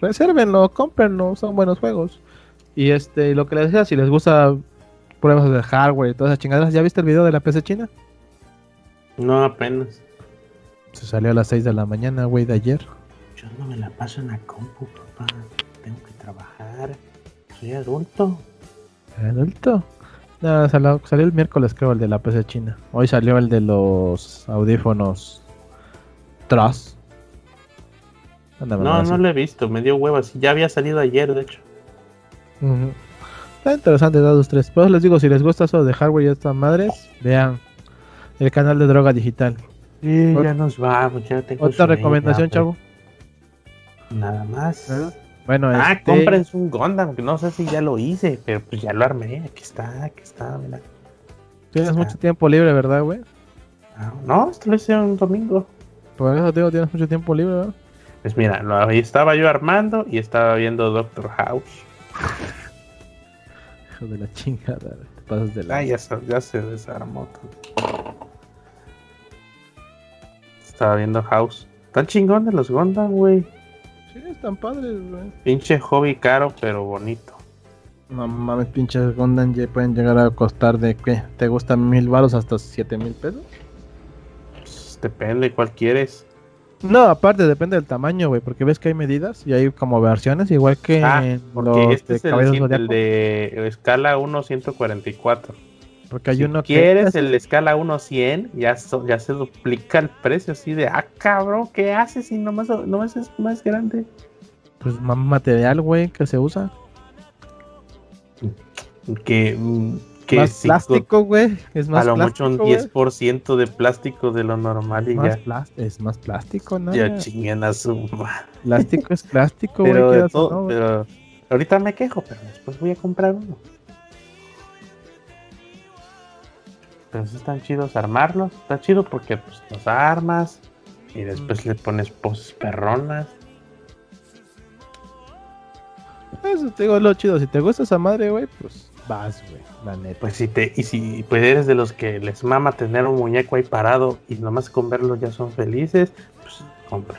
resérvenlo, cómprenlo, son buenos juegos. Y este, lo que les decía, si les gusta pruebas de hardware y todas esas chingaderas, ¿ya viste el video de la PC china? No apenas. Se salió a las 6 de la mañana, güey, de ayer. Yo no me la paso en la compu, papá. Tengo que trabajar. Soy adulto. Adulto. No, salió, salió el miércoles, creo, el de la PC china. Hoy salió el de los audífonos Trust. Anda, No, no lo he visto. Me dio huevas. Ya había salido ayer, de hecho. Ujú. Está interesante dados tres. Pues les digo, si les gusta eso de hardware y estas madres, vean el canal de Droga Digital. Y Ot- ya nos vamos. Ya tengo Otra recomendación, chavo. Nada más. Bueno, ah, este... comprense un Gundam, que no sé si ya lo hice, pero pues ya lo armé. Aquí está, aquí está, mira. Tienes está. mucho tiempo libre, ¿verdad, güey? Ah, no, esto lo hice un domingo. Por eso digo, tienes mucho tiempo libre, ¿verdad? Pues mira, lo, estaba yo armando y estaba viendo Doctor House. Hijo de la chingada, te pasas de la... Ah, ya se, ya se desarmó. Estaba viendo House. Están chingones los Gundam, güey. Sí, están padres, güey. Pinche hobby caro, pero bonito. No mames, pinches Gundam ya pueden llegar a costar de qué? ¿Te gustan mil baros hasta siete mil pesos? Pues, depende cuál quieres. No, aparte depende del tamaño, güey, porque ves que hay medidas y hay como versiones, igual que Ah, en porque los este de es el, de escala 1.144. porque hay si uno que quieres el escala 1.100, ya, so- ya se duplica el precio así de, ah, cabrón, ¿qué haces si nomás, nomás es más grande? pues más material, güey, que se usa. Que, mm, que más plástico, güey, es más a lo mucho plástico, un güey. 10% de plástico de lo normal y Más ya, es más plástico, ¿no? ya chinguen a su madre. Plástico es plástico, güey. Pero, no, pero ahorita me quejo, pero después voy a comprar uno. Pero sí están chidos armarlos. Está chido porque pues los armas y después le pones poses perronas. Eso te digo es lo chido. Si te gusta esa madre, güey, pues vas, güey, la neta. Pues si te, y si pues eres de los que les mama tener un muñeco ahí parado y nomás con verlo ya son felices, pues compra.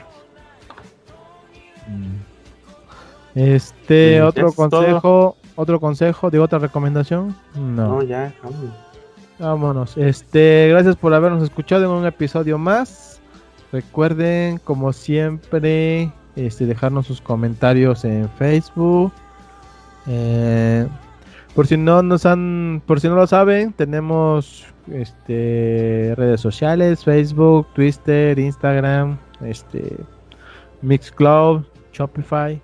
Mm. Este, Y otro es todo. consejo, otro consejo, de otra recomendación. No, No. ya, vámonos. Vámonos. Este, gracias por habernos escuchado en un episodio más. Recuerden, como siempre, este, dejarnos sus comentarios en Facebook. Eh, por si no nos han, por si no lo saben, tenemos este redes sociales, Facebook, Twitter, Instagram, este Mixcloud, Shopify,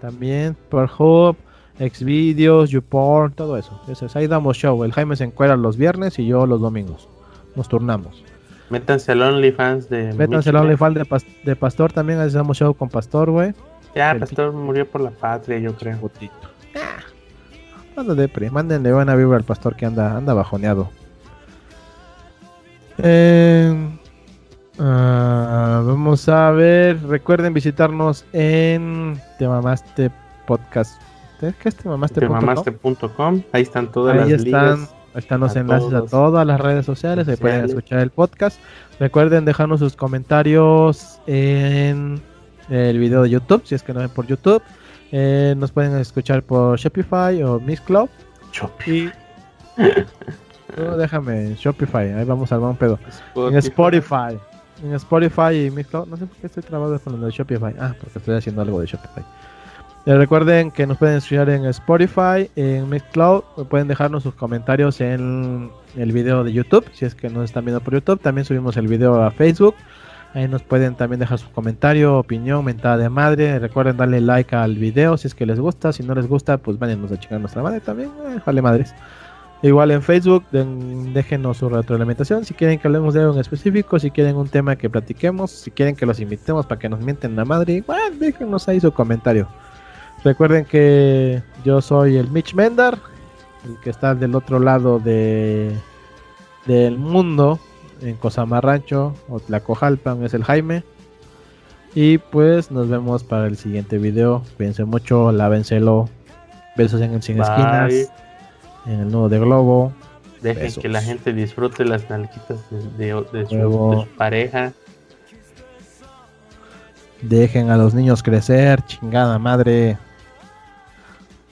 también Pornhub, Xvideos, YouPorn, todo eso. Eso es, ahí damos show. El Jaime se encuera los viernes y yo los domingos. Nos turnamos. Métanse al OnlyFans de Métanse al. OnlyFans de, Pas- de Pastor también. Ahí damos show con Pastor, güey. Ya, el Pastor murió por la patria, yo creo. Putito. Anda depre. Mándenle buena vibra al Pastor que anda, anda bajoneado. Eh, ah, vamos a ver. Recuerden visitarnos en Te Mamaste Podcast. ¿Qué es Te Mamaste? punto com? Temamaste.com, ahí están todas Ahí las están, ligas. ahí están los a enlaces a todas las redes sociales. Ahí pueden escuchar el podcast. Recuerden dejarnos sus comentarios en el video de YouTube, si es que no ven por YouTube. Eh, nos pueden escuchar por Shopify o Mixcloud. Chopi. Y. No, déjame, Shopify, ahí vamos a armar un pedo. En Spotify. En Spotify y Mixcloud. No sé por qué estoy trabado con lo de Shopify. Ah, porque estoy haciendo algo de Shopify. Eh, recuerden que nos pueden escuchar en Spotify, en Mixcloud. Pueden dejarnos sus comentarios en el video de YouTube. Si es que nos están viendo por YouTube. También subimos el video a Facebook. Ahí nos pueden también dejar su comentario, opinión, mentada de madre. Recuerden darle like al video si es que les gusta. Si no les gusta, pues váyanos a chingar nuestra madre también. Eh, madres. Igual en Facebook, den- déjenos su retroalimentación. Si quieren que hablemos de algo en específico, si quieren un tema que platiquemos, si quieren que los invitemos para que nos mienten la madre, igual déjenos ahí su comentario. Recuerden que yo soy el Mitch Mendar, el que está del otro lado de del mundo, en Cosama Rancho o Tlacojalpan, es el Jaime. Y pues nos vemos para el siguiente video. Cuídense mucho, lávenselo. Besos en el Sin Bye. Esquinas, en el nudo de globo. Dejen Besos. que la gente disfrute las nalguitas de, de- de su, de su pareja. Dejen a los niños crecer, chingada madre.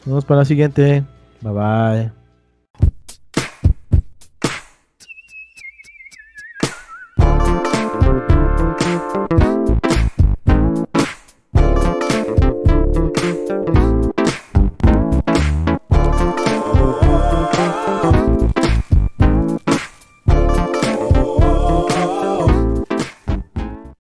Nos vemos para la siguiente. Bye bye.